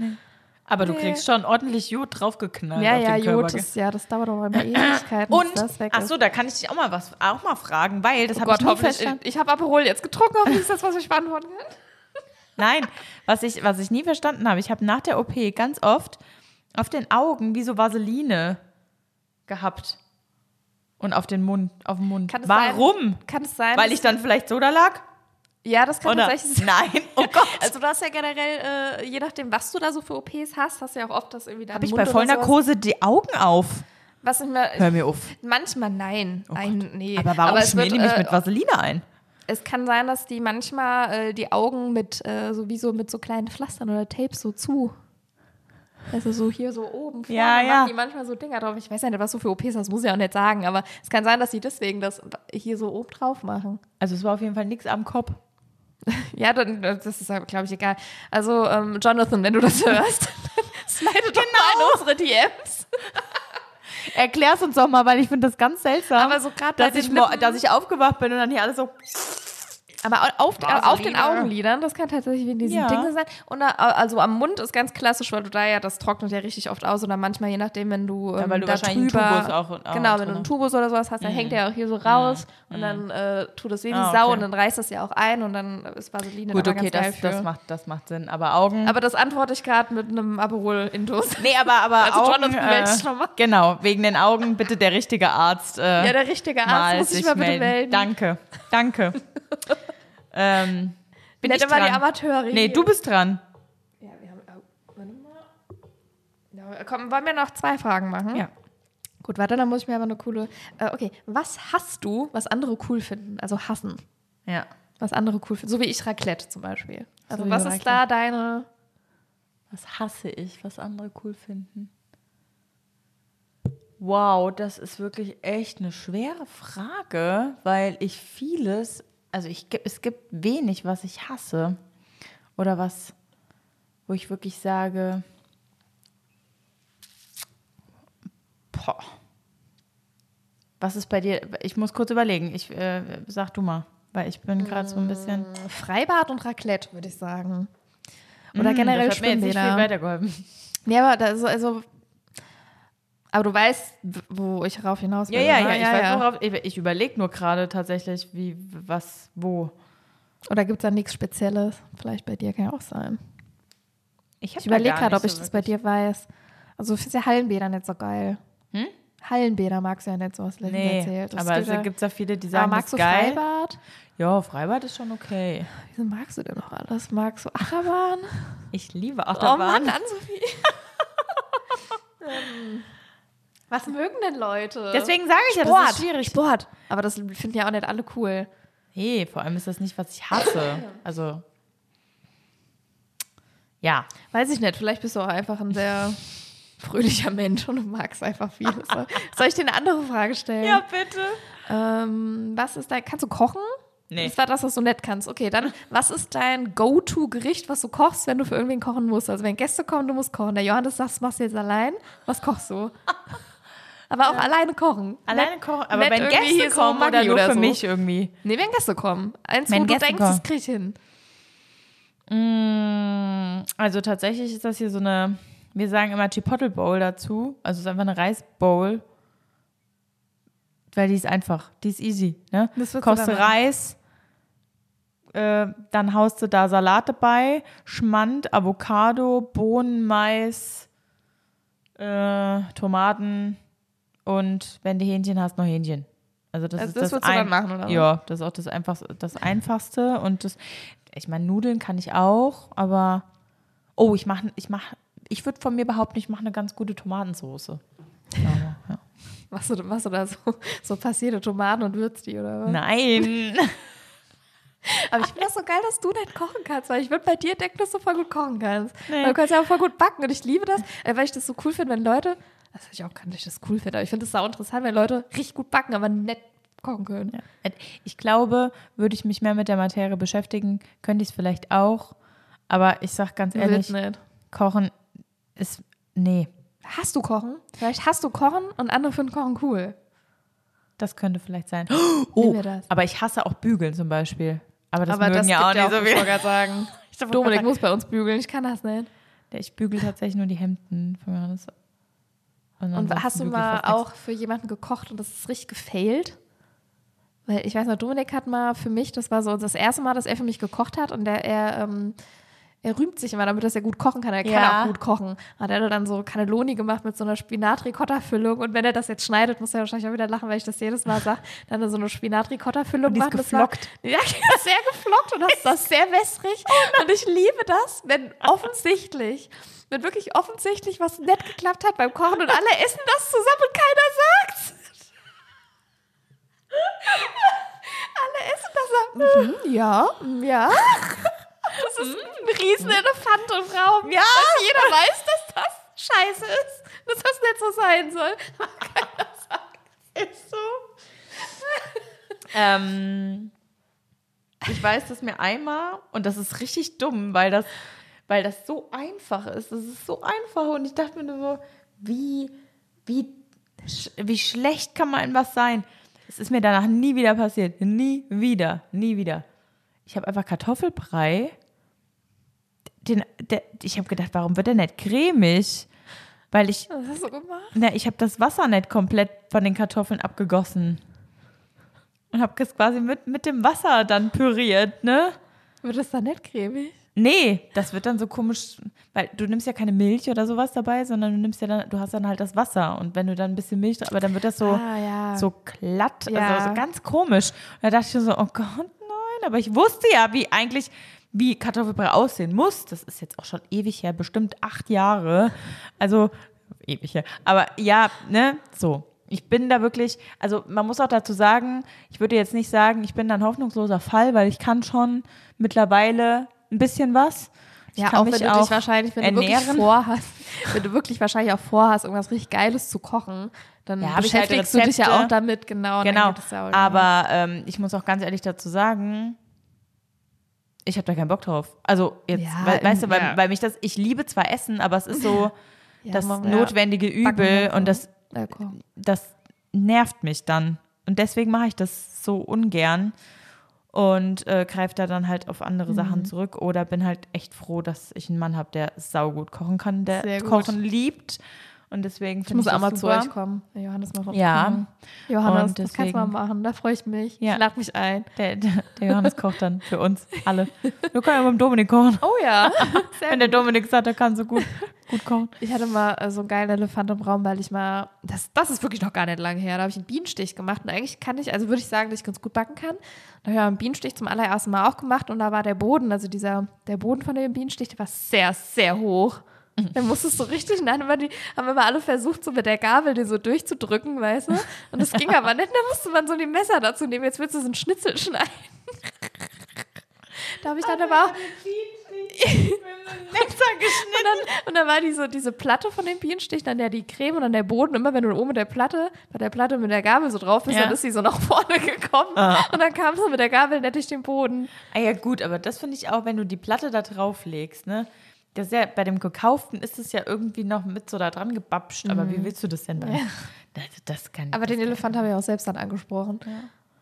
Aber du Nee. kriegst schon ordentlich Jod draufgeknallt Ja, auf ja, den Körper. Jod ist, ja, das dauert aber immer Ewigkeiten, Und, bis das weg ach so, da kann ich dich auch mal was, auch mal fragen, weil das Oh habe ich nie verstanden. Ich habe Aperol jetzt getrunken, hoffentlich ist das, was ich beantworten kann. Nein, was ich, was ich nie verstanden habe, ich habe nach der OP ganz oft auf den Augen wie so Vaseline gehabt. Und auf den Mund, auf dem Mund. Kann Warum? Sein, kann es sein? Weil ich dann vielleicht Soda lag? Ja, das kann Oder? tatsächlich sein. Nein, oh Gott. Also du hast ja generell, äh, je nachdem, was du da so für OPs hast, hast du ja auch oft, dass irgendwie da Habe ich bei Vollnarkose die Augen auf? Was ich mir, Hör mir auf. manchmal nein. Nein, nee. Aber warum schmieren die mich äh, mit Vaseline ein? Es kann sein, dass die manchmal äh, die Augen mit äh, sowieso mit so kleinen Pflastern oder Tapes so zu. Also so hier so oben vorne Ja, machen ja. die manchmal so Dinger drauf. Ich weiß ja nicht, was so für OPs das muss ich auch nicht sagen, aber es kann sein, dass sie deswegen das hier so oben drauf machen. Also es war auf jeden Fall nichts am Kopf. Ja, dann, das ist, glaube ich, egal. Also, ähm, Jonathan, wenn du das hörst, slide doch mal in unsere DMs. Erklär's uns doch mal, weil ich finde das ganz seltsam. Aber so dass ich, dass ich aufgewacht bin und dann hier alles so. Aber au- auf, Vaseline. auf den Augenlidern, das kann tatsächlich wegen diesen Ja. Dingen sein. Und da, also am Mund ist ganz klassisch, weil du da ja, das trocknet ja richtig oft aus. Oder manchmal, je nachdem, wenn du, ähm, weil du da wahrscheinlich drüber, einen Tubus auch- auch Genau, wenn du einen. Tubus oder sowas hast, dann hängt der ja auch hier so raus. Und dann äh, tut wie die Ah, Sau okay. und dann reißt das ja auch ein und dann ist Vaseline Gut, okay, ganz geil das, das, macht, das macht Sinn. Aber Augen. aber das antworte ich gerade mit einem Aperol-Intus. nee, aber, aber Also Augen. Ich noch mal. genau, wegen den Augen bitte der richtige Arzt. Äh, Ja, der richtige Arzt muss sich sich mal bitte melden. melden. Danke, danke. ähm, bin Nicht ich immer die dran? Amateure. Nee, du bist dran. Ja, wir haben. Oh, warte mal. Ja, komm, wollen wir noch zwei Fragen machen? Ja. Gut, warte, dann muss ich mir aber eine coole. Äh, okay, was hast du, was andere cool finden? Also hassen. Ja. Was andere cool finden. So wie ich Raclette zum Beispiel. Also, wie was ist da deine. Was hasse ich, was andere cool finden? Wow, das ist wirklich echt eine schwere Frage, weil ich vieles, also ich, es gibt wenig, was ich hasse. Oder was, wo ich wirklich sage, boah. Was ist bei dir? Ich muss kurz überlegen. Ich äh, sag du mal, weil ich bin gerade so ein bisschen. Freibad und Raclette, würde ich sagen. Oder generell Mm, das hat mir jetzt nicht viel Schwimmbäder. weitergeholfen. Nee, aber da ist also. Aber du weißt, wo ich rauf hinaus will. Ja, ja, oder? ja, ich weiß, worauf. Ich, ich überlege nur gerade tatsächlich, wie, was, wo. Oder gibt es da nichts Spezielles? Vielleicht bei dir kann ja auch sein. Ich, Ich überlege gerade, ob nicht ich so das bei wirklich- dir weiß. Also du findest ja Hallenbäder nicht so geil. Hm? Hallenbäder magst du ja nicht so, du letztens Nee, erzählt. Das aber ja- es gibt ja viele, die aber sagen, magst das du geil. Freibad? Ja, Freibad ist schon okay. Wieso magst du denn noch alles? Magst du Achterbahn? Ich liebe Oh Achterbahn. Mann, Ann-Sophie. Ähm, Was mögen denn Leute? Deswegen sage ich ja, Sport. das ist schwierig. Sport. Aber das finden ja auch nicht alle cool. Nee, vor allem ist das nicht, was ich hasse. Also, ja. Weiß ich nicht. Vielleicht bist du auch einfach ein sehr fröhlicher Mensch und du magst einfach vieles. Soll ich dir eine andere Frage stellen? bitte. Ähm, was ist dein, kannst du kochen? Nee. Das war das, was du nett kannst. Okay, dann, was ist dein Go-To-Gericht, was du kochst, wenn du für irgendwen kochen musst? Also, wenn Gäste kommen, du musst kochen. Der Johannes sagt, das machst du jetzt allein. Was kochst du? Aber auch alleine kochen. Alleine kochen. Aber wenn Gäste hier so kommen oder nur oder für so. mich irgendwie. Nee, wenn Gäste kommen. Eins, Wenn wo du Gäste denkst, kommen. das krieg ich hin. Mm, Also tatsächlich ist das hier so eine, wir sagen immer Chipotle Bowl dazu. Also es ist einfach eine Reisbowl. Weil die ist einfach, die ist easy. Ne? Du du machen. Reis, äh, dann haust du da Salate bei, Schmand, Avocado, Bohnen, Mais, äh, Tomaten und wenn du Hähnchen hast, noch Hähnchen. Also das Also ist das das, würdest du dann ein- machen, oder? Ja, das ist auch das einfachste, das einfachste und das ich meine Nudeln kann ich auch, aber oh, ich mache ich mache ich würde von mir behaupten, ich mache eine ganz gute Tomatensoße. Aber, ja. Machst du, machst du da so, so passierte Tomaten und würzt die, oder was? Nein. Aber ich finde das so geil, dass du nicht kochen kannst, weil ich würde bei dir denken, dass du voll gut kochen kannst. Nee. Weil du kannst ja auch voll gut backen und ich liebe das, äh, weil ich das so cool finde, wenn Leute, das ich auch kann, dass ich das cool finde, aber ich finde es sau interessant, wenn Leute richtig gut backen, aber nicht kochen können. Ich glaube, würde ich mich mehr mit der Materie beschäftigen, könnte ich es vielleicht auch. Aber ich sag ganz ehrlich, nicht. Kochen ist. Nee, Hast du Kochen? Vielleicht hast du Kochen und andere finden Kochen cool. das könnte vielleicht sein. Oh, das. aber ich hasse auch Bügeln zum Beispiel. Aber das aber mögen das ja auch nicht so ich viel. gerade sagen. Ich Dominik muss bei uns bügeln, ich kann das nicht. Ich bügel tatsächlich nur die Hemden von Und ansonsten hast du mal auch für jemanden gekocht und das ist richtig gefailt? Weil ich weiß noch, Dominik hat mal für mich, das war so das erste Mal, dass er für mich gekocht hat und der, er, ähm, er rühmt sich immer damit, dass er gut kochen kann. Er kann Ja. auch gut kochen. Und er hat dann so Cannelloni gemacht mit so einer Spinat-Ricotta-Füllung. Und wenn er das jetzt schneidet, muss er wahrscheinlich auch wieder lachen, weil ich das jedes Mal sage. Dann hat so eine Spinat-Ricotta-Füllung ist gemacht. Das war- geflockt. Ja, sehr geflockt und das ist das sehr wässrig. und ich liebe das, wenn offensichtlich, wenn wirklich offensichtlich was nett geklappt hat beim Kochen und alle essen das zusammen und keiner sagt's. alle essen das. Mhm, ja, ja. Das ist ein Riesenelefant im Raum. Ja. Dass jeder weiß, dass das scheiße ist. Dass das nicht so sein soll. Keiner sagt. Ist so. Ähm, ich weiß, dass mir einmal, und das ist richtig dumm, weil das, weil das so einfach ist. Das ist so einfach. Und ich dachte mir nur so, wie, wie, wie schlecht kann man in was sein? Es ist mir danach nie wieder passiert. Nie wieder. Nie wieder. Ich habe einfach Kartoffelbrei. Den, der, ich habe gedacht, warum wird der nicht cremig? Weil ich, Was hast du gemacht? na, ich habe das Wasser nicht komplett von den Kartoffeln abgegossen. Und habe es quasi mit, mit dem Wasser dann püriert, ne? Wird das dann nicht cremig? Nee, das wird dann so komisch, weil du nimmst ja keine Milch oder sowas dabei, sondern du nimmst ja dann, du hast dann halt das Wasser und wenn du dann ein bisschen Milch, aber dann wird das so, Ah, ja. so glatt, Ja. also so ganz komisch. Und da dachte ich so, oh Gott, nein, aber ich wusste ja, wie eigentlich, wie Kartoffelbrei aussehen muss. Das ist jetzt auch schon ewig her, bestimmt acht Jahre. Also, ewig her. Aber ja, ne, so. Ich bin da wirklich, also man muss auch dazu sagen, ich würde jetzt nicht sagen, ich bin da ein hoffnungsloser Fall, weil ich kann schon mittlerweile ein bisschen was. Ich Ja, auch wenn du dich wahrscheinlich, wenn du wirklich ernähren. vorhast, wenn du wirklich wahrscheinlich auch vorhast, irgendwas richtig Geiles zu kochen, dann Ja, halt beschäftigst du dich ja auch damit, genau. Genau, ja auch aber ähm, ich muss auch ganz ehrlich dazu sagen, ich habe da keinen Bock drauf. Also jetzt, Ja, weil, weißt du, weil, ja. weil mich das, ich liebe zwar Essen, aber es ist so Ja, das man- ja. notwendige Übel Backen und das, das nervt mich dann. Und deswegen mache ich das so ungern und äh, greife da dann halt auf andere Mhm. Sachen zurück oder bin halt echt froh, dass ich einen Mann habe, der saugut kochen kann, der. Kochen liebt. Und deswegen Ich finde muss ich auch mal zu euch kommen. Der Johannes mal. Ja. Johannes, Und das kannst du mal machen. Da freue ich mich. Ja. Ich lade mich ein. Der, der, der Johannes kocht dann für uns alle. Du kannst ja beim Dominik kochen. Oh ja. Wenn der Dominik sagt, er kann so gut, gut kochen. Ich hatte mal äh, so einen geilen Elefant im Raum, weil ich mal, das, das ist wirklich noch gar nicht lange her, da habe ich einen Bienenstich gemacht und eigentlich kann ich, also würde ich sagen, dass ich ganz gut backen kann. Da habe ich einen Bienenstich zum allerersten Mal auch gemacht und da war der Boden, also dieser, der Boden von dem Bienenstich, der war sehr, sehr hoch. Dann musstest du richtig, haben wir, die, haben mal alle versucht, so mit der Gabel den so durchzudrücken, weißt du? Und das ging aber nicht, dann musste man so die Messer dazu nehmen, jetzt willst du so einen Schnitzel schneiden. Da habe ich dann aber auch, und dann, und dann war die so, diese Platte von dem Bienenstich, dann der die Creme und dann der Boden. Immer wenn du oben mit der Platte, bei der Platte mit der Gabel so drauf bist, Ja. dann ist sie so nach vorne gekommen. Und dann kam sie mit der Gabel nicht durch den Boden. Ah ja, gut, aber das finde ich auch, wenn du die Platte da drauf legst, ne? Das ja, bei dem gekauften ist es ja irgendwie noch mit so da dran gebapscht, aber wie willst du das denn dann? Das, das kann Aber den Elefant habe ich auch selbst dann angesprochen.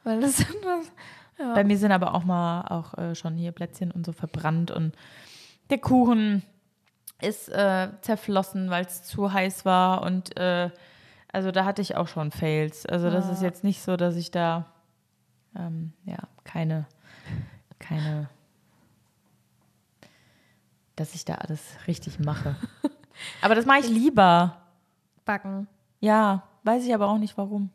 Weil das, das Bei mir sind aber auch mal auch äh, schon hier Plätzchen und so verbrannt und der Kuchen ist äh, zerflossen, weil es zu heiß war und äh, also da hatte ich auch schon Fails. Also das ist jetzt nicht so, dass ich da ähm, ja keine keine dass ich da alles richtig mache. aber das mache ich lieber. Backen. Ja, weiß ich aber auch nicht warum.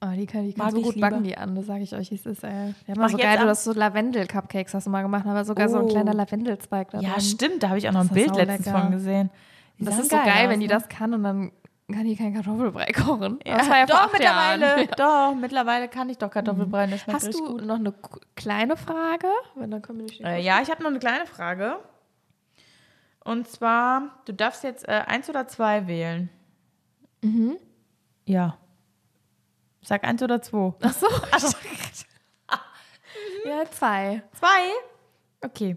Oh, die kann, die kann Mag so gut lieber. backen, die an, das sage ich euch. Es ist, äh, wir haben mal so geil, du hast so Lavendel-Cupcakes hast du mal gemacht, aber sogar so ein Oh. kleiner Lavendelzweig da Ja, stimmt, da habe ich auch noch ein Bild letztens von gesehen. Die Das ist so geil, aus, wenn die ne? das kann und dann kann die kein Kartoffelbrei kochen. Ja, das war ja doch, acht Jahren. mittlerweile, doch, mittlerweile kann ich doch Kartoffelbrei, das schmeckt Hast du gut. noch eine kleine Frage? Wenn, dann können wir nicht Äh, ja, ich habe noch eine kleine Frage. Und zwar, du darfst jetzt äh, eins oder zwei wählen. Mhm. Ja. Sag eins oder zwei. Ach so. ja, zwei. Zwei? Okay.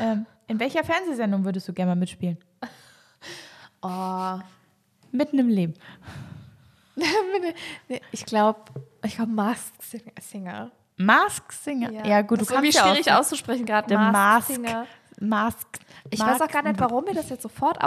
Ähm, in welcher Fernsehsendung würdest du gerne mal mitspielen? Oh. Mitten im Leben. ich glaube, ich glaube Masked Singer-. Mask Singer. Ja, gut, das du ist irgendwie kannst ja schwierig auszusprechen gerade. Mask. Singer. Mask. Ich weiß auch gar nicht, warum mir das jetzt sofort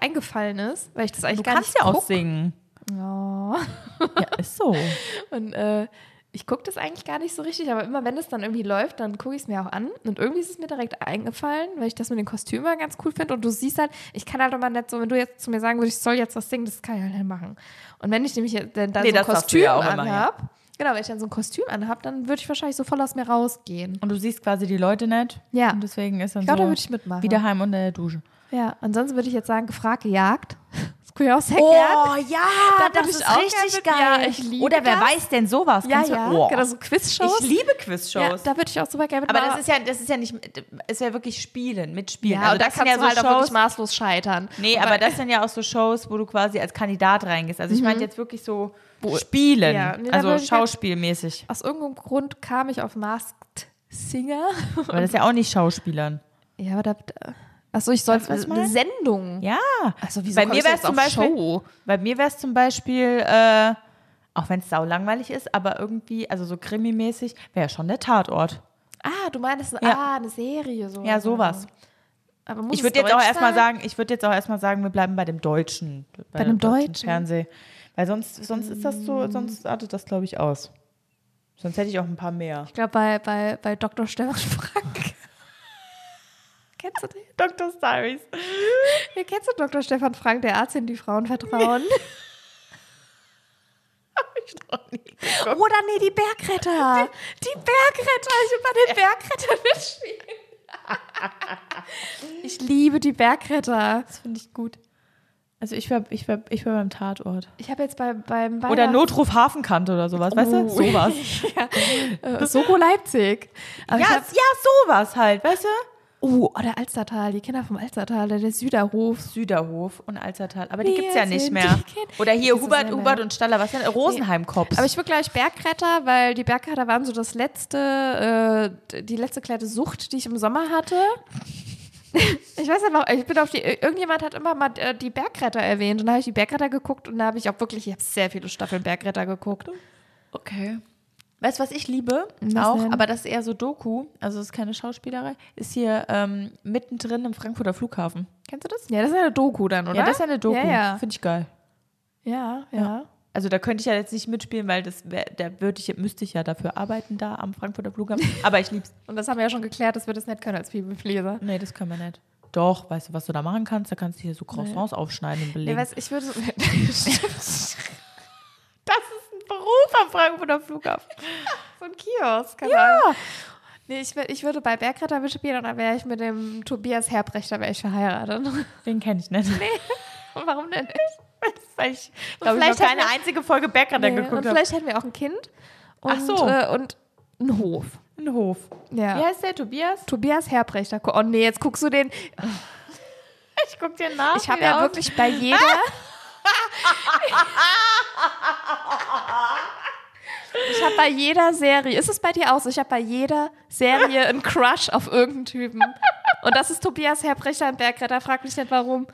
eingefallen ist, weil ich das eigentlich Du gar kannst nicht ja auch singen. Oh. Ja, ist so. Und äh, ich gucke das eigentlich gar nicht so richtig, aber immer wenn es dann irgendwie läuft, dann gucke ich es mir auch an. Und irgendwie ist es mir direkt eingefallen, weil ich das mit den Kostümen ganz cool finde. Und du siehst halt, ich kann halt immer nicht so, wenn du jetzt zu mir sagen würdest, ich soll jetzt das singen, das kann ich halt nicht machen. Und wenn ich nämlich dann, dann Nee, so ein du Kostüm anhab, genau, wenn ich dann so ein Kostüm anhab, dann würde ich wahrscheinlich so voll aus mir rausgehen. Und du siehst quasi die Leute nicht. Ja. Und deswegen ist dann Ich glaube, so da würde ich mitmachen. wie daheim unter der Dusche. Ja, ansonsten würde ich jetzt sagen, gefragt, gejagt. Das ich auch sehr Oh, gern. ja, Da würde ich auch gerne mit- Ja, ich liebe Oder wer das. weiß denn sowas? Ja, Kennst du- ja, Oh. genau, so Quizshows. Ich liebe Quizshows. ja, da würde ich auch super gerne aber mitmachen. das ist ja, das ist ja nicht, ist ja wirklich Spielen, mitspielen. Ja, also und da das kannst ja du so halt auch wirklich Shows. maßlos scheitern. Nee, aber bei- das sind ja auch so Shows, wo du quasi als Kandidat reingehst. Also ich meine jetzt wirklich so Spielen. Ja, nee, also halt- schauspielmäßig. Aus irgendeinem Grund kam ich auf Masked Singer. Aber das ist ja auch nicht Schauspielern. Ja, aber da. Achso, ich soll eine? Sendung. Ja. Also, wieso bei mir wäre es zum Beispiel, Show? bei mir wäre es zum Beispiel, äh, auch wenn es sau langweilig ist, aber irgendwie, also so krimimäßig, wäre ja schon der Tatort. Ah, du meinst Ja. ah, eine Serie so. Ja, sowas. Aber muss Ich würde jetzt auch erstmal sagen, ich würde jetzt auch erstmal sagen, wir bleiben bei dem Deutschen. Bei, dem dem deutschen Deutschen? Fernsehen. Weil sonst, sonst ist das so, sonst artet das, glaube ich, aus. Sonst hätte ich auch ein paar mehr. Ich glaube, bei, bei, bei Dr. Stefan Frank. Kennst du den? Dr. Diaries. Ja, kennst du Dr. Stefan Frank, der Arzt, dem die Frauen vertrauen? Oder nee, die Bergretter. Die, Bergretter. Ich will bei den Bergrettern mitspielen. ich liebe die Bergretter. Das finde ich gut. Also ich war, ich war, ich war beim Tatort. Ich habe jetzt bei, beim Oder Weihnachts- Notruf Hafenkante oder sowas, weißt du? Oh. Sowas. äh, Soko Leipzig. Aber Ja, ich hab, ja, sowas halt, weißt du? Oh, oder Alstertal, die Kinder vom Alstertal, der, der Süderhof. Süderhof und Alzertal, aber die Wir gibt's ja nicht mehr. Oder hier Hubert, Hubert und Staller, was denn? Rosenheim-Cops. Aber ich will gleich Bergretter, weil die Bergretter waren so das letzte, äh, die letzte kleine Sucht, die ich im Sommer hatte. Ich weiß ja noch, ich bin auf die, irgendjemand hat immer mal äh, die Bergretter erwähnt und da habe ich die Bergretter geguckt und da habe ich auch wirklich, ich habe sehr viele Staffeln Bergretter geguckt. Okay. Weißt du, was ich liebe? Was auch, denn? aber das ist eher so Doku, also das ist keine Schauspielerei, ist hier ähm, mittendrin im Frankfurter Flughafen. Kennst du das? Ja, das ist ja eine Doku dann, oder? Ja, das ist ja eine Doku. Ja, ja. Finde ich geil. Ja, ja. Also da könnte ich ja jetzt nicht mitspielen, weil das wär, da würde ich, müsste ich ja dafür arbeiten da am Frankfurter Flughafen. Aber ich lieb's. Und das haben wir ja schon geklärt, dass wir das nicht können als Peoplepleaser. Nee, das können wir nicht. Doch, weißt du, was du da machen kannst? Da kannst du hier so Croissants aufschneiden und Nee, belegen. weiß, ich würde so, das ist Beruf am Frankfurter Flughafen. so ein Kiosk, keine Ahnung. Nee, ich, ich würde bei Bergretter mitspielen und dann wäre ich mit dem Tobias Herbrechter wäre ich verheiratet. Den kenne ich nicht. Und warum denn nicht? Weil ich, glaube ich, vielleicht noch keine wir- einzige Folge Bäcker Nee, geguckt und vielleicht hätten wir auch ein Kind. Und, Ach so. Äh, und einen Hof. Ein Hof. Ja. Wie heißt der, Tobias? Tobias Herbrechter. Oh nee, jetzt guckst du den. Ich guck dir nach. Ich habe ja aussieht. wirklich bei jeder. Ich habe bei jeder Serie, ist es bei dir auch so? Ich habe bei jeder Serie einen Crush auf irgendeinen Typen. Und das ist Tobias Herbrechter in Bergretter. Frag mich nicht warum.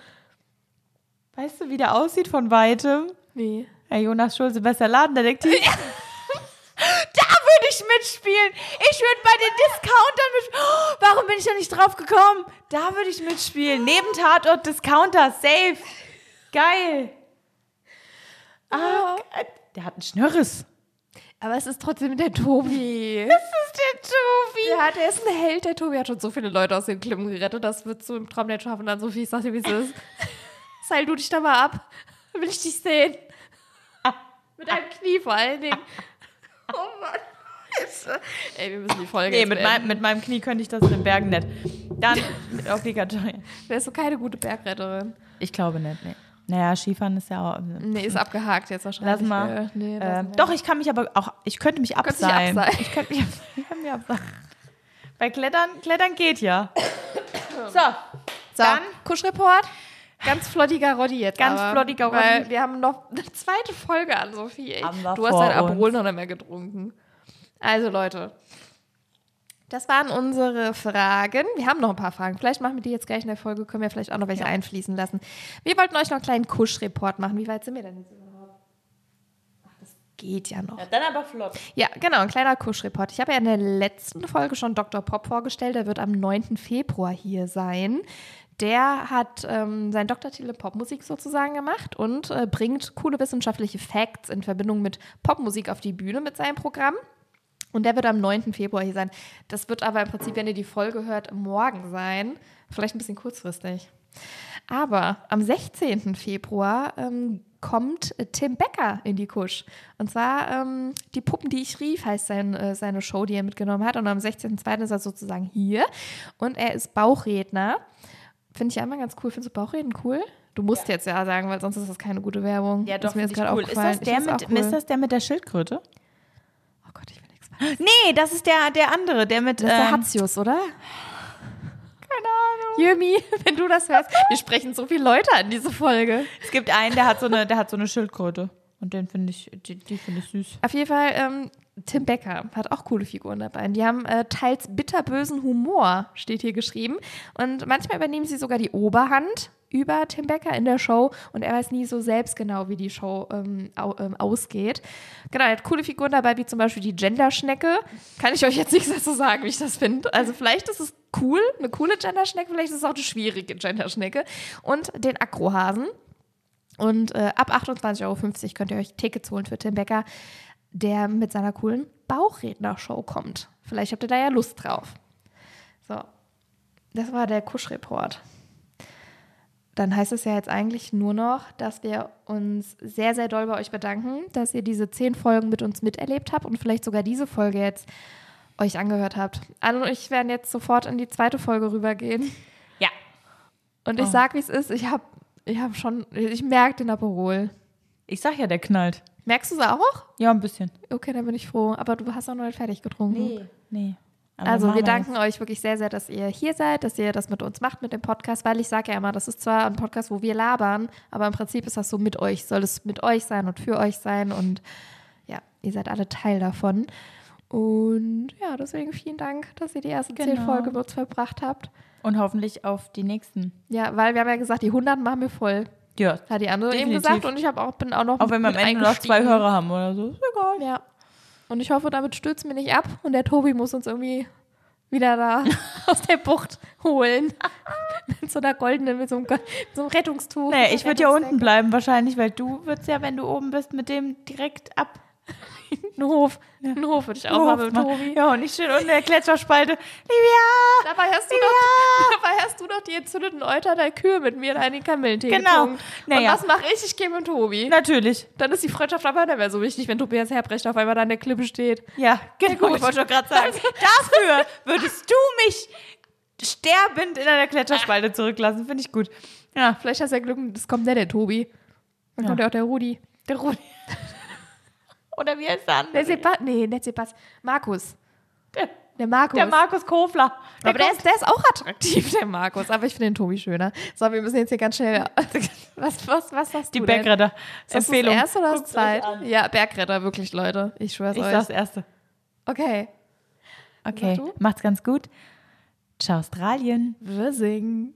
Weißt du, wie der aussieht von weitem? Wie? Herr Jonas Schulze, besser Ladendetektiv. da würde ich mitspielen. Ich würde bei den Discountern mitspielen. Oh, warum bin ich da nicht drauf gekommen? Da würde ich mitspielen. Neben Tatort Discounter. Safe. Geil. Ah, ge- der hat einen Schnörres. Aber es ist trotzdem der Tobi. Das ist der Tobi. Ja, der ist ein Held. Der Tobi hat schon so viele Leute aus den Klippen gerettet. Das wird so im Traum nicht schaffen. Dann Sophie, ich sag dir, wie es ist. Seil du dich da mal ab. Will ich dich sehen. Mit deinem Knie vor allen Dingen. Ey, wir müssen die Folge Nee, mit, mein, mit meinem Knie könnte ich das in den Bergen nicht. Dann mit obligatorisch. Wärst du keine gute Bergretterin? Ich glaube nicht, nee. Naja, Skifahren ist ja auch. Nee, ist abgehakt jetzt wahrscheinlich. Lass mal. Äh, Nee, lassen wir. doch, ich kann mich aber auch, ich könnte mich abseilen. abseilen. Ich könnte mich, ich könnte mich abseilen. Bei Klettern, Klettern geht ja. So, So, dann Kuschreport. Ganz flottiger Roddy jetzt. Ganz aber, flottiger Weil Roddy. wir haben noch eine zweite Folge an, Sophie. Du hast dein. Aperol noch nicht mehr getrunken. Also, Leute. Das waren unsere Fragen. Wir haben noch ein paar Fragen. Vielleicht machen wir die jetzt gleich in der Folge. Können wir vielleicht auch noch welche einfließen lassen. Wir wollten euch noch einen kleinen Kuschreport machen. Wie weit sind wir denn jetzt überhaupt? Ach, das geht ja noch. dann aber flott. Ja, genau, ein kleiner Kuschreport. Ich habe ja in der letzten Folge schon Dr. Pop vorgestellt. Der wird am 9. Februar hier sein. Der hat ähm, seinen Doktortitel in Popmusik sozusagen gemacht und äh, bringt coole wissenschaftliche Facts in Verbindung mit Popmusik auf die Bühne mit seinem Programm. Und der wird am 9. Februar hier sein. Das wird aber im Prinzip, wenn ihr die Folge hört, morgen sein. Vielleicht ein bisschen kurzfristig. Aber am 16. Februar ähm, kommt Tim Becker in die Kusch. Und zwar ähm, Die Puppen, die ich rief, heißt sein, äh, seine Show, die er mitgenommen hat. Und am 16.02. ist er sozusagen hier. Und er ist Bauchredner. Finde ich ja immer ganz cool. Findest du Bauchreden cool? Du musst jetzt ja sagen, weil sonst ist das keine gute Werbung. Ja, Ist doch, mir finde jetzt cool. Ist das, der mit, cool. ist das der mit der Schildkröte? Oh Gott, ich will nichts sagen. Nee, das ist der, der andere, der mit. Das ist der ähm, Hatzius, oder? keine Ahnung. Jömi, wenn du das hörst. Wir sprechen so viele Leute an diese Folge. Es gibt einen, der hat so eine, der hat so eine Schildkröte. Und den finde ich, die, die finde ich süß. Auf jeden Fall, ähm, Tim Becker hat auch coole Figuren dabei. Und die haben äh, teils bitterbösen Humor, steht hier geschrieben. Und manchmal übernehmen sie sogar die Oberhand über Tim Becker in der Show. Und er weiß nie so selbst genau, wie die Show ähm, ähm, ausgeht. Genau, er hat coole Figuren dabei, wie zum Beispiel die Genderschnecke. Kann ich euch jetzt nichts dazu sagen, wie ich das finde. Also vielleicht ist es cool, eine coole Genderschnecke, vielleicht ist es auch eine schwierige Genderschnecke. Und den Akrohasen. Und äh, ab 28,50 Euro könnt ihr euch Tickets holen für Tim Becker, der mit seiner coolen Bauchredner-Show kommt. Vielleicht habt ihr da ja Lust drauf. So, das war der Kuschreport. Dann heißt es ja jetzt eigentlich nur noch, dass wir uns sehr, sehr doll bei euch bedanken, dass ihr diese zehn Folgen mit uns miterlebt habt und vielleicht sogar diese Folge jetzt euch angehört habt. Anne und ich werden jetzt sofort in die zweite Folge rübergehen. Ja. Und ich Oh. sag, wie es ist. Ich habe ich hab schon, ich merke den Aperol. Ich sag ja, der knallt. Merkst du es auch? Ja, ein bisschen. Okay, dann bin ich froh. Aber du hast auch noch nicht fertig getrunken. Nee. Aber Also wir danken euch wirklich sehr, sehr, dass ihr hier seid, dass ihr das mit uns macht mit dem Podcast, weil ich sage ja immer, das ist zwar ein Podcast, wo wir labern, aber im Prinzip ist das so mit euch, soll es mit euch sein und für euch sein und ja, ihr seid alle Teil davon. Und ja, deswegen vielen Dank, dass ihr die ersten zehn Genau. Folgen mit uns verbracht habt. Und hoffentlich auf die nächsten. Ja, weil wir haben ja gesagt, die 100 machen wir voll, Ja. hat die andere eben Definitiv. gesagt und ich habe auch, bin auch noch Auch wenn wir am Ende noch zwei. Hörer haben oder so. Ist egal. Ja. Und ich hoffe, damit stürzen wir nicht ab und der Tobi muss uns irgendwie wieder da aus der Bucht holen. mit so einer goldenen, mit so einem, mit so einem Rettungstuch. Naja, ich würde ja unten bleiben wahrscheinlich, weil du würdest ja, wenn du oben bist, mit dem direkt ab. Ein Hof. Ein Hof würde ich auch mal mit Tobi. Ja, und ich stehe unten in der Gletscherspalte. Livia! Dabei hast, du doch, dabei hast du doch die entzündeten Euter der Kühe mit mir in den Kamillentee Genau. Naja. Und was mache ich? Ich gehe mit Tobi. Natürlich. Dann ist die Freundschaft aber nicht mehr so wichtig, wenn Tobias Herbrecht auf einmal da an der Klippe steht. Ja, genau. gut. Ich wollte doch gerade sagen, dafür würdest du mich sterbend in einer Gletscherspalte zurücklassen. Finde ich gut. Ja, Vielleicht hast du ja Glück, es kommt der, der Tobi. Dann Ja. kommt ja auch der Rudi. der Rudi. Oder wie heißt der andere? Der Sebastian, nee, nicht Sebastian. Markus. Der, Der Markus. der Markus Kofler. Der aber der ist, der ist auch attraktiv, der Markus. Aber ich finde den Tobi schöner. So, wir müssen jetzt hier ganz schnell. Was, was, was sagst die du? denn? Bergretter. Ist das Empfehlung. das erste oder das zweite? Ja, Bergretter, wirklich, Leute. Ich schwör's Ich euch. sag's erste. Okay. Okay, macht's ganz gut. Ciao, Australien. Wir singen.